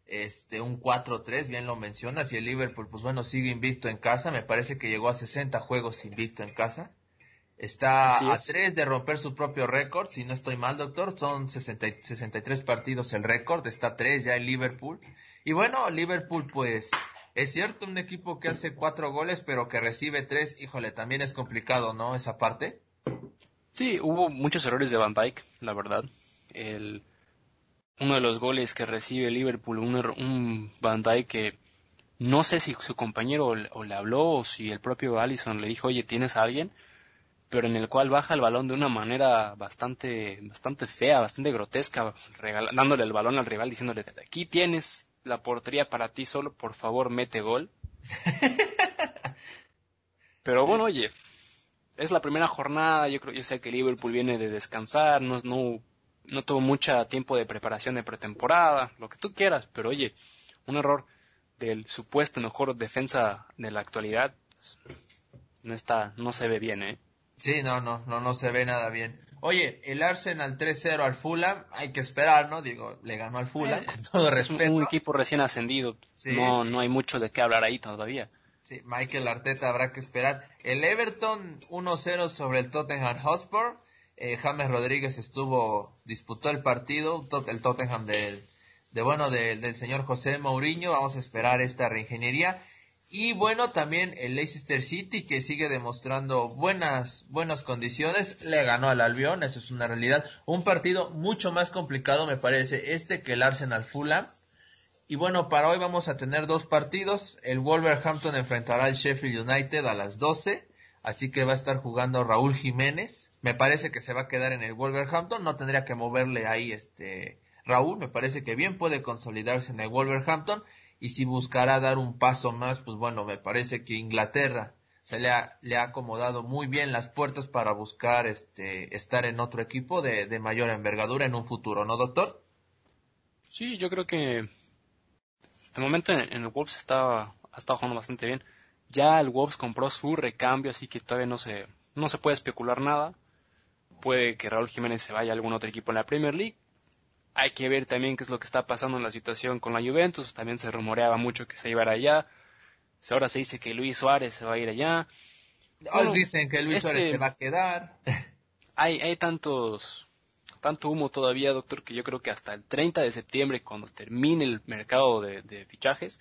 S2: Este, un 4-3, bien lo mencionas, y el Liverpool, pues bueno, sigue invicto en casa, me parece que llegó a 60 juegos invicto en casa. Está a tres de romper su propio récord, si no estoy mal, doctor. Son 60, 63 partidos el récord, está a tres ya en Liverpool. Y bueno, Liverpool, pues, es cierto, un equipo que hace cuatro goles, pero que recibe tres, híjole, también es complicado, ¿no? Esa parte.
S3: Sí, hubo muchos errores de Van Dijk, la verdad. El, uno de los goles que recibe Liverpool, un, un Van Dijk que no sé si su compañero o le habló o si el propio Allison le dijo, oye, ¿tienes a alguien? Pero en el cual baja el balón de una manera bastante, bastante fea, bastante grotesca, dándole el balón al rival, diciéndole, aquí tienes la portería para ti solo, por favor mete gol. pero bueno, oye, es la primera jornada, yo creo, yo sé que Liverpool viene de descansar, no, no, no tuvo mucho tiempo de preparación de pretemporada, lo que tú quieras, pero oye, un error del supuesto mejor defensa de la actualidad, pues, no está, no se ve bien, eh.
S2: Sí, no, no, no, no se ve nada bien. Oye, el Arsenal 3-0 al Fulham, hay que esperar, ¿no? Digo, le ganó al Fulham, con todo respeto. Es
S3: un, equipo recién ascendido, no, no hay mucho de qué hablar ahí todavía.
S2: Sí, Michael Arteta habrá que esperar. El Everton 1-0 sobre el Tottenham Hotspur. Eh, James Rodríguez estuvo, disputó el partido, el Tottenham del, de bueno, del señor José Mourinho. Vamos a esperar esta reingeniería. Y bueno, también el Leicester City que sigue demostrando buenas, buenas condiciones, le ganó al Albion, eso es una realidad. Un partido mucho más complicado me parece este que el Arsenal Fulham. Y bueno, para hoy vamos a tener dos partidos. El Wolverhampton enfrentará al Sheffield United a las 12. Así que va a estar jugando Raúl Jiménez. Me parece que se va a quedar en el Wolverhampton. No tendría que moverle ahí este Raúl. Me parece que bien puede consolidarse en el Wolverhampton y si buscará dar un paso más, pues bueno, me parece que Inglaterra se le ha, le ha acomodado muy bien las puertas para buscar este, estar en otro equipo de, mayor envergadura en un futuro, ¿no, doctor?
S3: Sí, yo creo que de momento en, el Wolves está, ha estado jugando bastante bien. Ya el Wolves compró su recambio, así que todavía no se, no se puede especular nada. Puede que Raúl Jiménez se vaya a algún otro equipo en la Premier League. Hay que ver también qué es lo que está pasando en la situación con la Juventus. También se rumoreaba mucho que se iba a ir allá. Ahora se dice que Luis Suárez se va a ir allá.
S2: Hoy dicen que Luis Suárez este se va a quedar.
S3: Hay, hay tantos, tanto humo todavía, doctor, que yo creo que hasta el 30 de septiembre, cuando termine el mercado de, fichajes,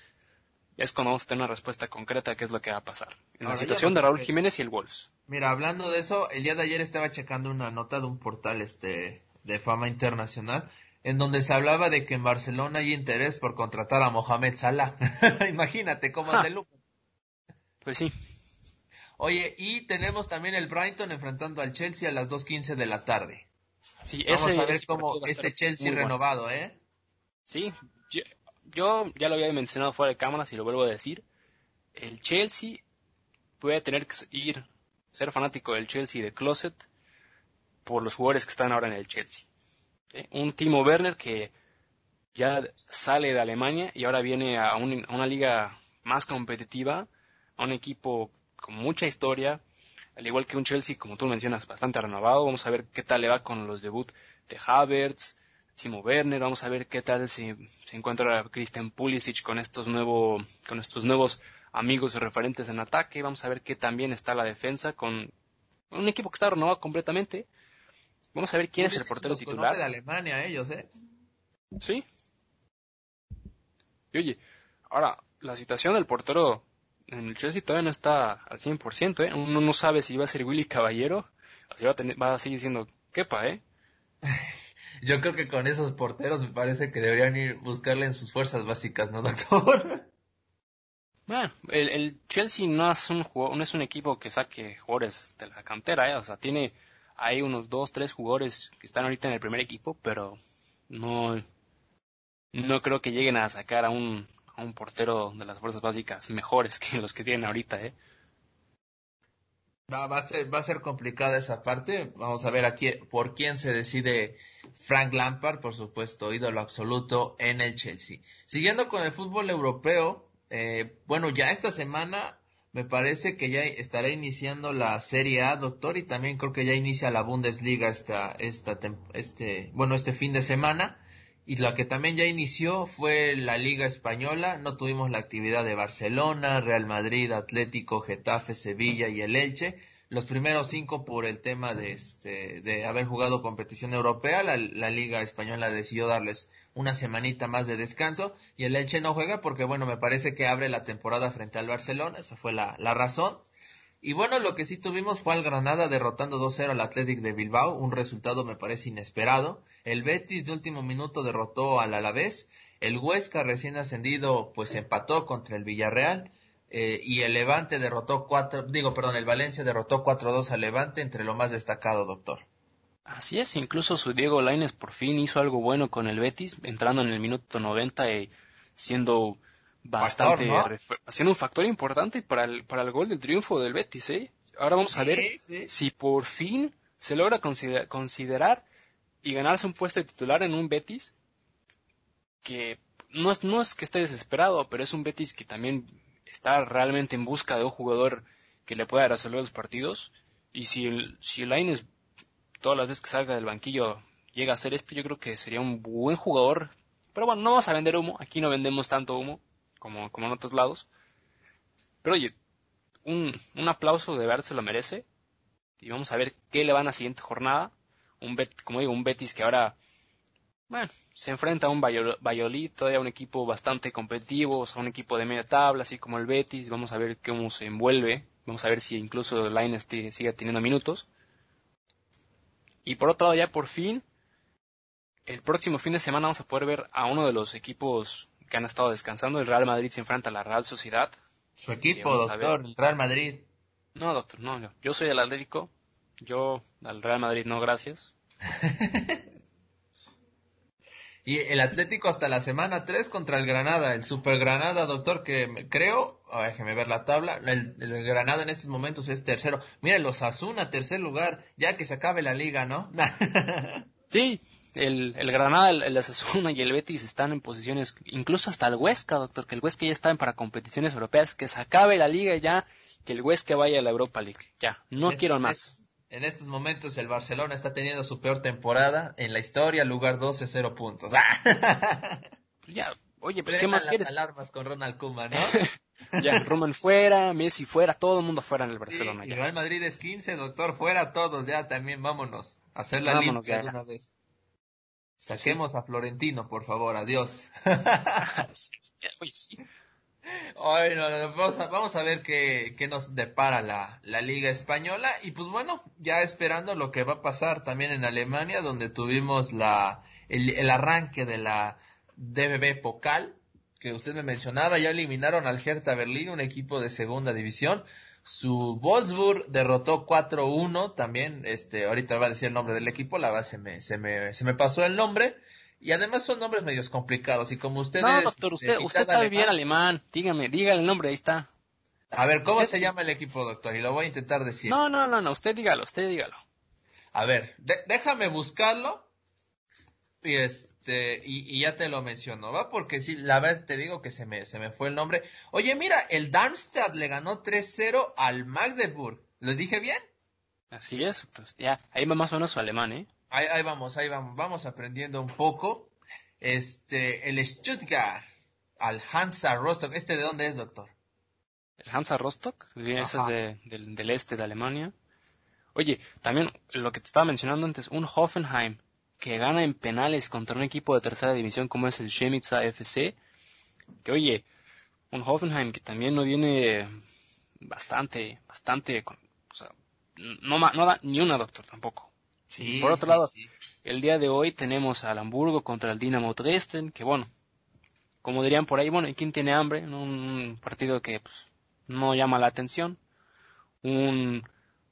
S3: es cuando vamos a tener una respuesta concreta de qué es lo que va a pasar. En la situación de Raúl Jiménez y el Wolves.
S2: Mira, hablando de eso, el día de ayer estaba checando una nota de un portal este de fama internacional en donde se hablaba de que en Barcelona hay interés por contratar a Mohamed Salah. Imagínate cómo es de lujo.
S3: Pues sí.
S2: Oye, y tenemos también el Brighton enfrentando al Chelsea a las 2.15 de la tarde.
S3: Sí,
S2: Vamos a ver cómo este Chelsea renovado, ¿eh?
S3: Sí, yo, ya lo había mencionado fuera de cámaras y lo vuelvo a decir. El Chelsea puede tener que ir, ser fanático del Chelsea de Closet por los jugadores que están ahora en el Chelsea. Un Timo Werner que ya sale de Alemania y ahora viene a, una liga más competitiva, a un equipo con mucha historia, al igual que un Chelsea, como tú mencionas, bastante renovado. Vamos a ver qué tal le va con los debut de Havertz, Timo Werner. Vamos a ver qué tal se, encuentra Christian Pulisic con estos, nuevo, con estos nuevos amigos referentes en ataque. Vamos a ver qué también está la defensa con un equipo que está renovado completamente. Vamos a ver quién es el portero los titular.
S2: de Alemania ellos, ¿eh?
S3: Sí. Y oye, ahora, la situación del portero en el Chelsea todavía no está al 100%, ¿eh? Uno no sabe si va a ser Willy Caballero o si va a, tener, va a seguir siendo Kepa, ¿eh?
S2: Yo creo que con esos porteros me parece que deberían ir buscarle en sus fuerzas básicas, ¿no, doctor?
S3: Bueno, el, el Chelsea no es un no es un equipo que saque jugadores de la cantera, ¿eh? O sea, tiene hay unos dos, tres jugadores que están ahorita en el primer equipo, pero no, no creo que lleguen a sacar a un, a un portero de las fuerzas básicas mejores que los que tienen ahorita, ¿eh?
S2: Va, va, a ser, va a ser complicada esa parte. Vamos a ver aquí por quién se decide Frank Lampard, por supuesto, ídolo absoluto en el Chelsea. Siguiendo con el fútbol europeo, eh, bueno, ya esta semana me parece que ya estará iniciando la Serie A, doctor, y también creo que ya inicia la Bundesliga esta, esta, este, bueno, este fin de semana. Y la que también ya inició fue la Liga Española. No tuvimos la actividad de Barcelona, Real Madrid, Atlético, Getafe, Sevilla y el Elche los primeros cinco por el tema de este de haber jugado competición europea la, liga española decidió darles una semanita más de descanso y el Elche no juega porque bueno me parece que abre la temporada frente al Barcelona esa fue la, la razón. Y bueno lo que sí tuvimos fue al Granada derrotando 2-0 al Athletic de Bilbao un resultado me parece inesperado. El Betis de último minuto derrotó al Alavés el Huesca recién ascendido pues empató contra el Villarreal eh, y el Levante derrotó cuatro, digo, perdón, el Valencia derrotó 4-2 al Levante, entre lo más destacado, doctor.
S3: Así es, incluso su Diego Laines por fin hizo algo bueno con el Betis, entrando en el minuto 90 y siendo bastante, haciendo un factor importante para el, para el gol del triunfo del Betis, ¿eh? Ahora vamos a ver si por fin se logra considerar y ganarse un puesto de titular en un Betis que no es, no es que esté desesperado, pero es un Betis que también está realmente en busca de un jugador que le pueda resolver los partidos. Y si el, si todas las veces que salga del banquillo llega a ser esto, yo creo que sería un buen jugador. Pero bueno, no vas a vender humo, aquí no vendemos tanto humo como, como en otros lados. Pero oye, un, un aplauso de verdad se lo merece. Y vamos a ver qué le va en la siguiente jornada. Un Bet, como digo, un Betis que ahora, bueno, se enfrenta a un Valladolid, todavía un equipo bastante competitivo, o sea, un equipo de media tabla, así como el Betis. Vamos a ver cómo se envuelve. Vamos a ver si incluso Lines sigue teniendo minutos. Y por otro lado, ya por fin, el próximo fin de semana vamos a poder ver a uno de los equipos que han estado descansando. El Real Madrid se enfrenta a la Real Sociedad.
S2: Su equipo, doctor, el Real Madrid.
S3: No, doctor, no, Yo soy el Atlético. Yo al Real Madrid no, gracias.
S2: y el Atlético hasta la semana 3 contra el Granada. El Super Granada, doctor, que creo, déjeme ver la tabla. El, Granada en estos momentos es tercero. Mira, los Asuna, tercer lugar, ya que se acabe la liga, ¿no?
S3: sí, el, el Granada, el, el, Asasuna y el Betis están en posiciones, incluso hasta el Huesca, doctor, que el Huesca ya está para competiciones europeas, que se acabe la liga ya, que el Huesca vaya a la Europa League. Ya, no quiero más.
S2: En estos momentos el Barcelona está teniendo su peor temporada en la historia, lugar 12, 0 puntos.
S3: ya, oye, pues ¿qué más
S2: las
S3: quieres?
S2: alarmas con Ronald Koeman, ¿no?
S3: ya, Roman fuera, Messi fuera, todo el mundo fuera en el Barcelona.
S2: y Real Madrid es 15, doctor, fuera todos, ya también vámonos a hacer la limpia de una vez. Saquemos a Florentino, por favor, adiós. vamos, a, ver qué, nos depara la, Liga Española y pues bueno, ya esperando lo que va a pasar también en Alemania, donde tuvimos la, el, el arranque de la DBB Pokal, que usted me mencionaba, ya eliminaron al Hertha Berlín, un equipo de segunda división. Su Wolfsburg derrotó 4-1 también, este, ahorita va a decir el nombre del equipo, la base me, se me, se me pasó el nombre. Y además son nombres medios complicados y como usted
S3: No, doctor, usted, usted sabe bien alemán, dígame, diga el nombre, ahí está.
S2: A ver, ¿cómo se llama el equipo, doctor? Y lo voy a intentar decir.
S3: No, no, no, no, usted dígalo, usted dígalo.
S2: A ver, déjame buscarlo. Y es, este, y, ya te lo menciono, ¿va? Porque sí, la verdad te digo que se me, se me fue el nombre. Oye, mira, el Darmstadt le ganó 3-0 al Magdeburg. ¿Lo dije bien?
S3: Así es, pues, ya, ahí va más o menos su alemán, ¿eh?
S2: Ahí, ahí vamos, ahí vamos, vamos aprendiendo un poco. Este, el Stuttgart al Hansa Rostock. ¿Este de dónde es, doctor?
S3: El Hansa Rostock, ese es de, del, del este de Alemania. Oye, también lo que te estaba mencionando antes, un Hoffenheim que gana en penales contra un equipo de tercera división como es el Chemitza FC, que oye, un Hoffenheim que también no viene bastante, bastante, o sea, no, no da ni una doctor tampoco.
S2: Sí,
S3: Por otro lado, el día de hoy tenemos al Hamburgo contra el Dinamo Dresden, que bueno, como dirían por ahí, bueno, ¿y quién tiene hambre? Un partido que pues, no llama la atención. Un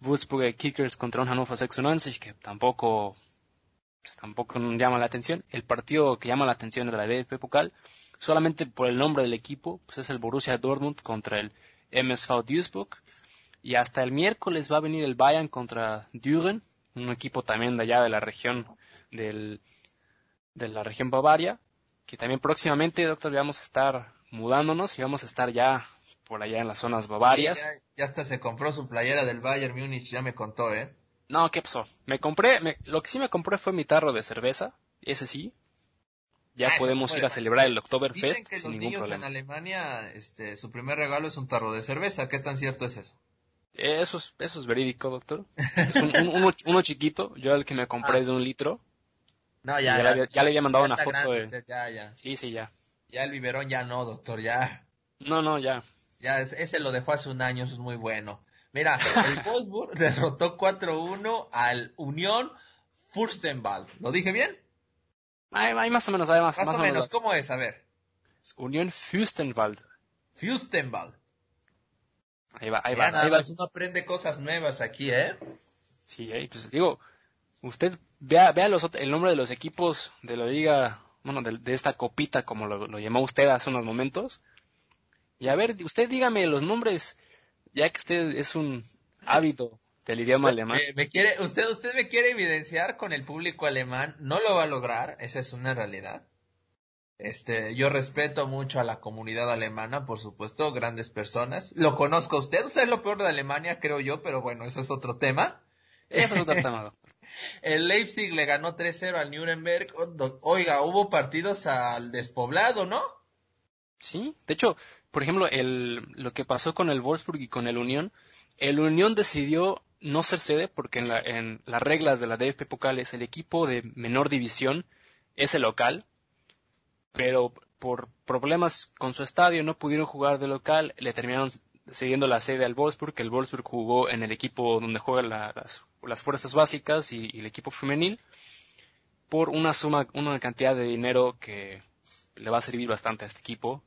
S3: Wolfsburg Kickers contra un Hannover 96 que tampoco pues, tampoco llama la atención. El partido que llama la atención de la DFB Pokal, solamente por el nombre del equipo, pues es el Borussia Dortmund contra el MSV Duisburg. Y hasta el miércoles va a venir el Bayern contra Düren, un equipo también de allá de la región del, de la región Bavaria, que también próximamente, doctor, vamos a estar mudándonos y vamos a estar ya por allá en las zonas bavarias.
S2: ya, ya, hasta se compró su playera del Bayern Múnich, ya me contó, ¿eh?
S3: No, ¿qué pasó? Me compré, lo que sí me compré fue mi tarro de cerveza, ese sí. Ya ah, podemos ir a celebrar el Oktoberfest
S2: sin ningún problema. en Alemania, este, su primer regalo es un tarro de cerveza. ¿Qué tan cierto es eso?
S3: Eso es, eso es verídico, doctor. Es un, uno, chiquito. Yo el que me compré ah. es de un litro.
S2: No, ya.
S3: Ya, le, había mandado una foto
S2: de. ya, ya.
S3: Sí, sí, ya.
S2: Ya el biberón ya no, doctor, ya.
S3: No, no, ya.
S2: Ya, ese lo dejó hace un año, eso es muy bueno. Mira, el Wolfsburg derrotó 4-1 al Unión Furstenwald. ¿Lo dije bien?
S3: Hay, más o menos, hay más,
S2: más, o, menos. ¿Cómo es? A ver.
S3: Unión Fürstenwald.
S2: Fürstenwald.
S3: Ahí va, ahí va. Ahí va.
S2: Uno aprende cosas nuevas aquí, ¿eh?
S3: Sí, pues digo, usted vea, vea los, el nombre de los equipos de la liga, bueno, de, esta copita, como lo, lo, llamó usted hace unos momentos. Y a ver, usted dígame los nombres ya que usted es un hábito del idioma alemán.
S2: Me, quiere, usted, usted me quiere evidenciar con el público alemán, no lo va a lograr, esa es una realidad. Este, yo respeto mucho a la comunidad alemana, por supuesto, grandes personas. Lo conozco a usted, usted es lo peor de Alemania, creo yo, pero bueno, eso es otro tema.
S3: Eso es otro tema, doctor.
S2: El Leipzig le ganó 3-0 al Nuremberg. Oiga, hubo partidos al despoblado, ¿no?
S3: Sí, de hecho, por ejemplo, el, lo que pasó con el Wolfsburg y con el Unión, el Unión decidió no ser sede porque en, la, en las reglas de la DFP Pokales el equipo de menor división es el local, pero por problemas con su estadio no pudieron jugar de local, le terminaron cediendo la sede al Wolfsburg, el Wolfsburg jugó en el equipo donde juegan las, las, fuerzas básicas y, el equipo femenil, por una suma, una cantidad de dinero que le va a servir bastante a este equipo.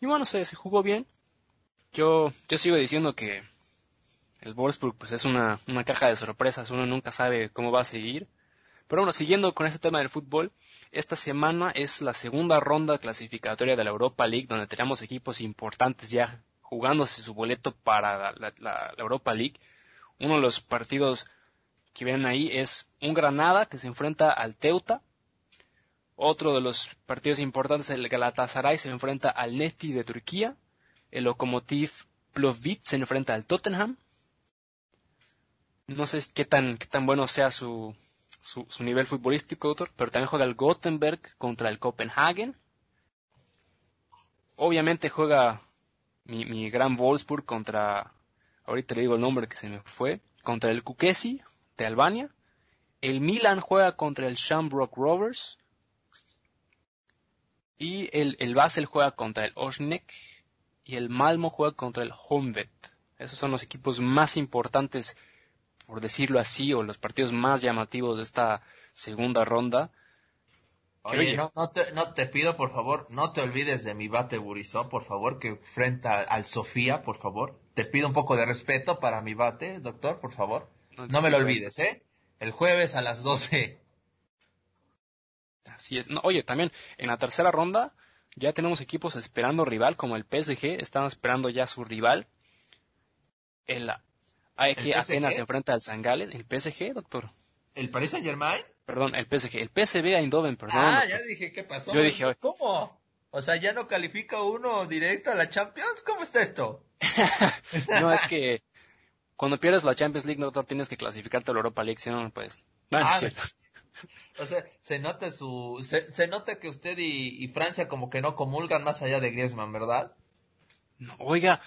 S3: Y bueno, se, se jugó bien. Yo, yo sigo diciendo que el Wolfsburg pues es una, una caja de sorpresas, uno nunca sabe cómo va a seguir. Pero bueno, siguiendo con este tema del fútbol, esta semana es la segunda ronda clasificatoria de la Europa League, donde tenemos equipos importantes ya jugándose su boleto para la, Europa League. Uno de los partidos que vienen ahí es un Granada que se enfrenta al Teuta. Otro de los partidos importantes, el Galatasaray se enfrenta al Nefti de Turquía. El Lokomotiv Plovdiv se enfrenta al Tottenham. No sé qué tan, qué tan bueno sea su, su, nivel futbolístico, pero también juega el Gothenburg contra el Copenhagen. Obviamente juega mi, gran Wolfsburg contra, ahorita le digo el nombre que se me fue, contra el Kukesi de Albania. El Milan juega contra el Shamrock Rovers. Y el, el Basel juega contra el Osnek. Y el Malmo juega contra el Honvet. Esos son los equipos más importantes por decirlo así, o los partidos más llamativos de esta segunda ronda.
S2: Oye, no, no, te, no te pido, por favor, no te olvides de mi bate Burizó, por favor, que frente al Sofía, por favor. Te pido un poco de respeto para mi bate, doctor, por favor. No, me lo olvides, ¿eh? El jueves a las 12.
S3: Así es. Oye, también en la tercera ronda ya tenemos equipos esperando rival, como el PSG, están esperando ya su rival. El hay que apenas se enfrenta al Sangales, el PSG, doctor.
S2: ¿El Paris Saint Germain?
S3: Perdón, el PSG, el PSV Eindhoven, perdón.
S2: Ah, ya dije, ¿qué pasó?
S3: Yo dije,
S2: ¿cómo? O sea, ¿ya no califica uno directo a la Champions? ¿Cómo está esto?
S3: no, es que cuando pierdes la Champions League, doctor, tienes que clasificarte a la Europa League, si no, pues... No, ah,
S2: O sea, se nota su, se, nota que usted y, y, Francia como que no comulgan más allá de Griezmann, ¿verdad?
S3: No, oiga,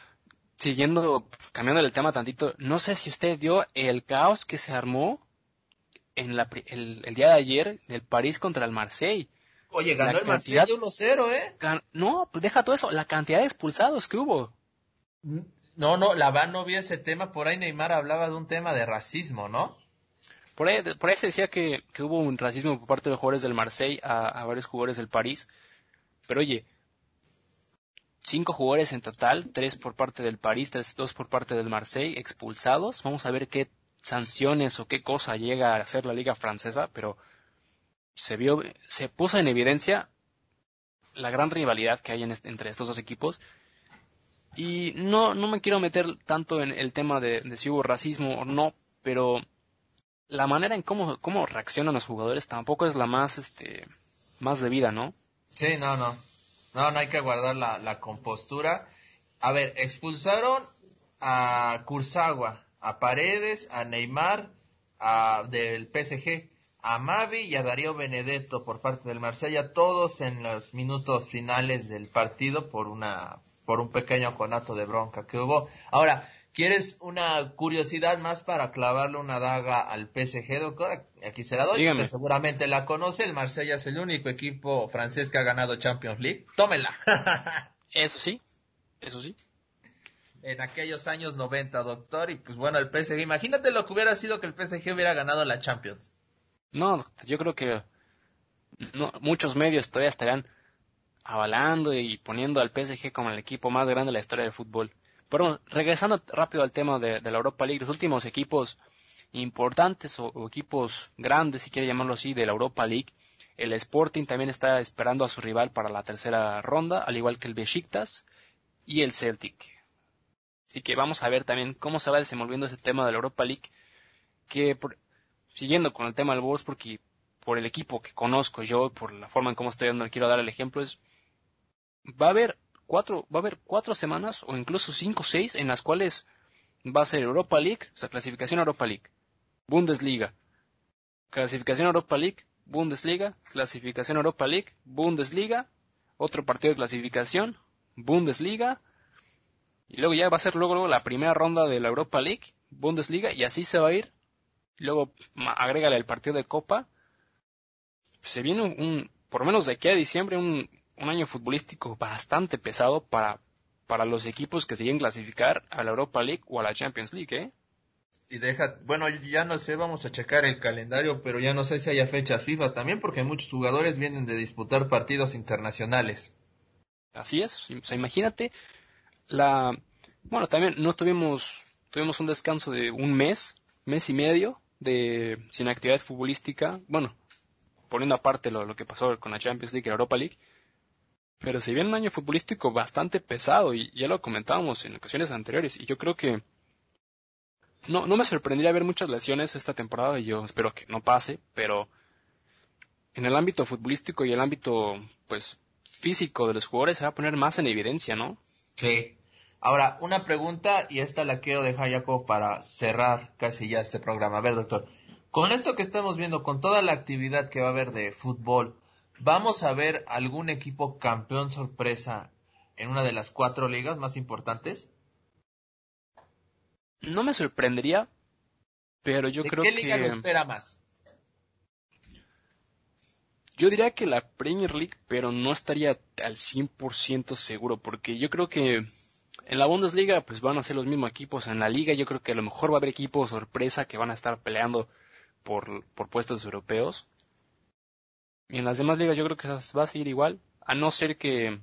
S3: siguiendo, cambiando el tema tantito, no sé si usted vio el caos que se armó en la, el, día de ayer del París contra el Marseille.
S2: Oye, ganó el Marseille 1-0, ¿eh?
S3: no, pues deja todo eso, la cantidad de expulsados que hubo.
S2: No, no, la van no vi ese tema, por ahí Neymar hablaba de un tema de racismo, ¿no?
S3: Por ahí, por ahí se decía que, que hubo un racismo por parte de jugadores del Marseille a, a varios jugadores del París. Pero oye, cinco jugadores en total, tres por parte del París, tres, dos por parte del Marseille, expulsados. Vamos a ver qué sanciones o qué cosa llega a hacer la liga francesa, pero se vio, se puso en evidencia la gran rivalidad que hay entre estos dos equipos. Y no, no me quiero meter tanto en el tema de, de, si hubo racismo o no, pero la manera en cómo, cómo reaccionan los jugadores tampoco es la más, este, más debida, ¿no?
S2: Sí, no, no. No, no hay que guardar la, compostura. A ver, expulsaron a Kurzawa, a Paredes, a Neymar, a, del PSG, a Mavi y a Darío Benedetto por parte del Marsella, todos en los minutos finales del partido por una por un pequeño conato de bronca que hubo. Ahora, ¿Quieres una curiosidad más para clavarle una daga al PSG, doctor? Aquí se la doy, que seguramente la conoce. El Marsella es el único equipo francés que ha ganado Champions League. Tómela.
S3: eso sí, eso sí.
S2: En aquellos años 90, doctor. Y pues bueno, el PSG, imagínate lo que hubiera sido que el PSG hubiera ganado la Champions.
S3: No, yo creo que muchos medios todavía estarán avalando y poniendo al PSG como el equipo más grande de la historia del fútbol. Pero regresando rápido al tema de, la Europa League, los últimos equipos importantes o, equipos grandes, si quiere llamarlo así, de la Europa League, el Sporting también está esperando a su rival para la tercera ronda, al igual que el Besiktas y el Celtic. Así que vamos a ver también cómo se va desenvolviendo ese tema de la Europa League, que siguiendo con el tema del Wolfsburg y por el equipo que conozco yo, por la forma en cómo estoy dando, quiero dar el ejemplo, es va a haber cuatro, va a haber cuatro semanas o incluso cinco o seis en las cuales va a ser Europa League, o sea, clasificación Europa League, Bundesliga, clasificación Europa League, Bundesliga, clasificación Europa League, Bundesliga, otro partido de clasificación, Bundesliga, y luego ya va a ser luego, la primera ronda de la Europa League, Bundesliga, y así se va a ir. Luego agrégale el partido de Copa. Se viene un, por lo menos de aquí a diciembre, un, un año futbolístico bastante pesado para, para los equipos que siguen clasificar a la Europa League o a la Champions League, ¿eh?
S2: Y deja, bueno, ya no sé, vamos a checar el calendario, pero ya no sé si haya fechas FIFA también, porque muchos jugadores vienen de disputar partidos internacionales.
S3: Así es, o sea, imagínate la, bueno, también no tuvimos, tuvimos un descanso de un mes, mes y medio de sin actividad futbolística, bueno, poniendo aparte lo, lo que pasó con la Champions League y la Europa League, pero se viene un año futbolístico bastante pesado y ya lo comentábamos en ocasiones anteriores y yo creo que no, no me sorprendería ver muchas lesiones esta temporada y yo espero que no pase, pero en el ámbito futbolístico y el ámbito pues físico de los jugadores se va a poner más en evidencia, ¿no?
S2: Sí. Ahora, una pregunta y esta la quiero dejar ya como para cerrar casi ya este programa. A ver, doctor, con esto que estamos viendo, con toda la actividad que va a haber de fútbol, ¿vamos a ver algún equipo campeón sorpresa en una de las cuatro ligas más importantes?
S3: No me sorprendería, pero yo creo que...
S2: ¿Qué liga lo espera más?
S3: Yo diría que la Premier League, pero no estaría al 100% seguro, porque yo creo que en la Bundesliga pues van a ser los mismos equipos. En la liga yo creo que a lo mejor va a haber equipos sorpresa que van a estar peleando por, por puestos europeos. Y en las demás ligas yo creo que va a seguir igual, a no ser que,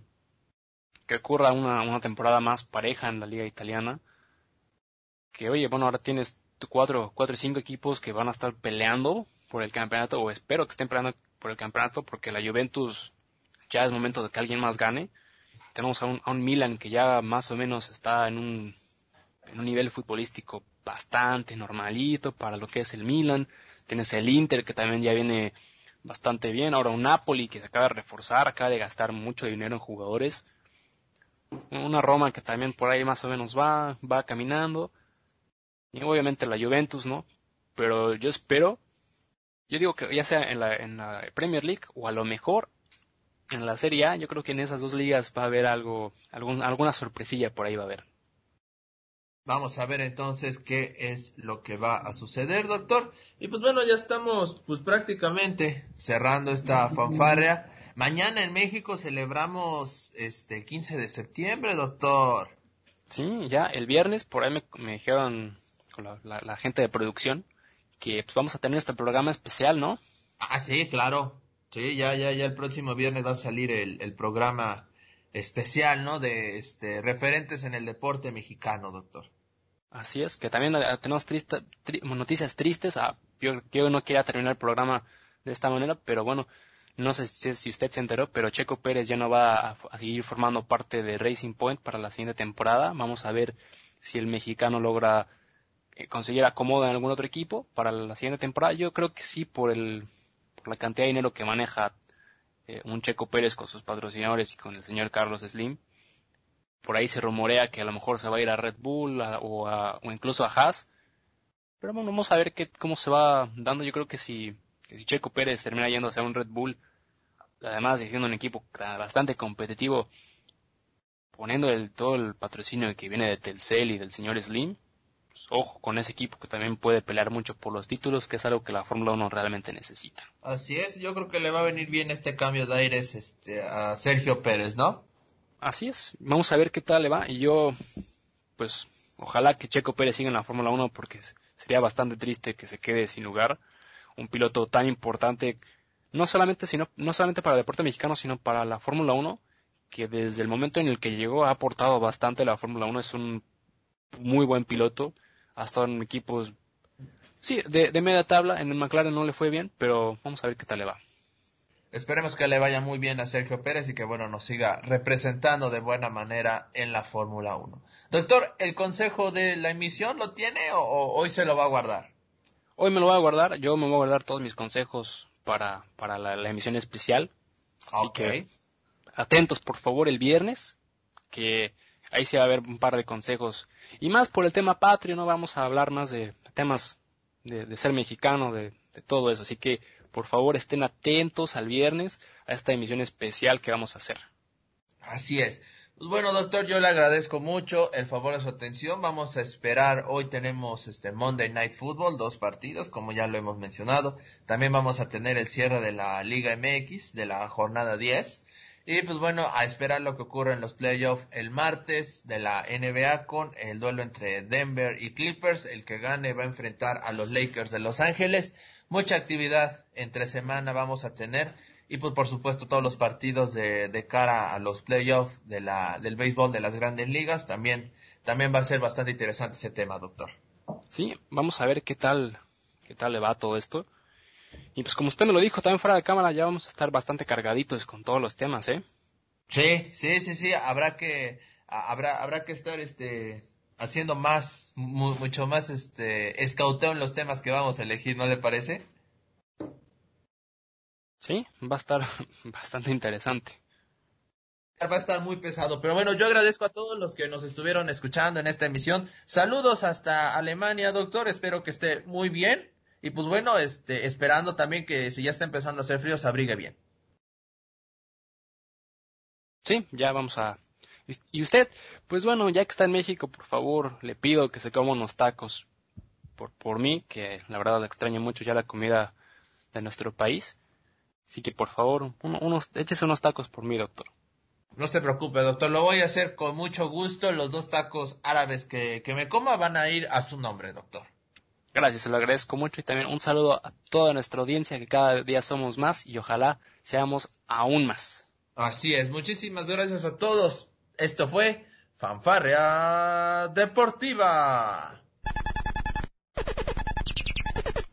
S3: que ocurra una, una temporada más pareja en la liga italiana. Que oye, bueno, ahora tienes cuatro, cuatro y cinco equipos que van a estar peleando por el campeonato, o espero que estén peleando por el campeonato, porque la Juventus ya es momento de que alguien más gane. Tenemos a un, a un Milan que ya más o menos está en un, en un nivel futbolístico bastante normalito para lo que es el Milan. Tienes el Inter que también ya viene bastante bien. Ahora un Napoli que se acaba de reforzar, acaba de gastar mucho dinero en jugadores. Una Roma que también por ahí más o menos va, va caminando. Y obviamente la Juventus, ¿no? Pero yo espero yo digo que ya sea en la, en la Premier League o a lo mejor en la Serie A, yo creo que en esas dos ligas va a haber algo, algún, alguna sorpresilla por ahí va a haber.
S2: Vamos a ver entonces qué es lo que va a suceder, doctor. Y pues bueno, ya estamos pues prácticamente cerrando esta fanfarria. Mañana en México celebramos este 15 de septiembre, doctor.
S3: Sí, ya el viernes por ahí me, me dijeron con la, la, la gente de producción que pues, vamos a tener este programa especial, ¿no?
S2: Ah, sí, claro. Sí, ya, ya, ya el próximo viernes va a salir el, el programa especial, ¿no? De este referentes en el deporte mexicano, doctor.
S3: Así es, que también eh, tenemos tri noticias tristes. Ah, yo, no quería terminar el programa de esta manera, pero bueno, no sé si, usted se enteró, pero Checo Pérez ya no va a, a, seguir formando parte de Racing Point para la siguiente temporada. Vamos a ver si el mexicano logra eh, conseguir acomodo en algún otro equipo para la siguiente temporada. Yo creo que sí, por, el, por la cantidad de dinero que maneja eh, un Checo Pérez con sus patrocinadores y con el señor Carlos Slim. Por ahí se rumorea que a lo mejor se va a ir a Red Bull o, a, o, incluso a Haas. Pero bueno, vamos a ver qué, cómo se va dando. Yo creo que si, Checo Pérez termina yendo a un Red Bull, además de siendo un equipo bastante competitivo, poniendo el, todo el patrocinio que viene de Telcel y del señor Slim, pues, ojo con ese equipo que también puede pelear mucho por los títulos, que es algo que la Fórmula 1 realmente necesita.
S2: Así es, yo creo que le va a venir bien este cambio de aires este, a Sergio Pérez, ¿no?
S3: Así es, vamos a ver qué tal le va. Y yo, pues, ojalá que Checo Pérez siga en la Fórmula 1 porque sería bastante triste que se quede sin lugar. Un piloto tan importante, no solamente, sino, no solamente para el deporte mexicano, sino para la Fórmula 1, que desde el momento en el que llegó ha aportado bastante a la Fórmula 1, es un muy buen piloto, ha estado en equipos, sí, de, de, media tabla, en el McLaren no le fue bien, pero vamos a ver qué tal le va.
S2: Esperemos que le vaya muy bien a Sergio Pérez y que bueno nos siga representando de buena manera en la Fórmula 1. Doctor, ¿el consejo de la emisión lo tiene o, o, hoy se lo va a guardar?
S3: Hoy me lo voy a guardar, yo me voy a guardar todos mis consejos para, para la, la emisión especial. Así
S2: okay.
S3: que atentos por favor el viernes, que ahí sí va a haber un par de consejos. Y más por el tema patrio, no vamos a hablar más de temas de, ser mexicano, de, de todo eso. Así que, por favor, estén atentos al viernes a esta emisión especial que vamos a hacer.
S2: Así es. Pues bueno, doctor, yo le agradezco mucho el favor de su atención. Vamos a esperar. Hoy tenemos este Monday Night Football, dos partidos, como ya lo hemos mencionado. También vamos a tener el cierre de la Liga MX de la jornada 10. Y pues bueno, a esperar lo que ocurre en los playoffs el martes de la NBA con el duelo entre Denver y Clippers. El que gane va a enfrentar a los Lakers de Los Ángeles. Mucha actividad entre semana vamos a tener y pues por supuesto todos los partidos de, de cara a los playoffs de la, del béisbol de las grandes ligas, también, también va a ser bastante interesante ese tema, doctor.
S3: Sí, vamos a ver qué tal, qué tal le va todo esto. Y pues como usted me lo dijo, también fuera de cámara ya vamos a estar bastante cargaditos con todos los temas, ¿eh?
S2: Sí, sí, sí, sí, habrá que, habrá, habrá que estar, este, haciendo más, mucho más, este, escauteo en los temas que vamos a elegir, ¿no le parece?
S3: Sí, va a estar bastante interesante.
S2: Va a estar muy pesado, pero bueno, yo agradezco a todos los que nos estuvieron escuchando en esta emisión. Saludos hasta Alemania, doctor, espero que esté muy bien. Y pues bueno, este, esperando también que si ya está empezando a hacer frío, se abrigue bien.
S3: Sí, ya vamos a... Y usted, pues bueno, ya que está en México, por favor, le pido que se coma unos tacos por, por mí, que la verdad extraño mucho ya la comida de nuestro país. Así que por favor, unos, échese unos tacos por mí, doctor.
S2: No se preocupe, doctor, lo voy a hacer con mucho gusto. Los dos tacos árabes que, que me coma van a ir a su nombre, doctor.
S3: Gracias, se lo agradezco mucho y también un saludo a toda nuestra audiencia, que cada día somos más y ojalá seamos aún más.
S2: Así es, muchísimas gracias a todos. Esto fue Fanfarria Deportiva.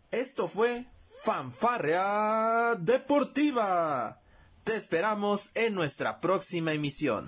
S2: Esto fue Fanfarrea Deportiva. Te esperamos en nuestra próxima emisión.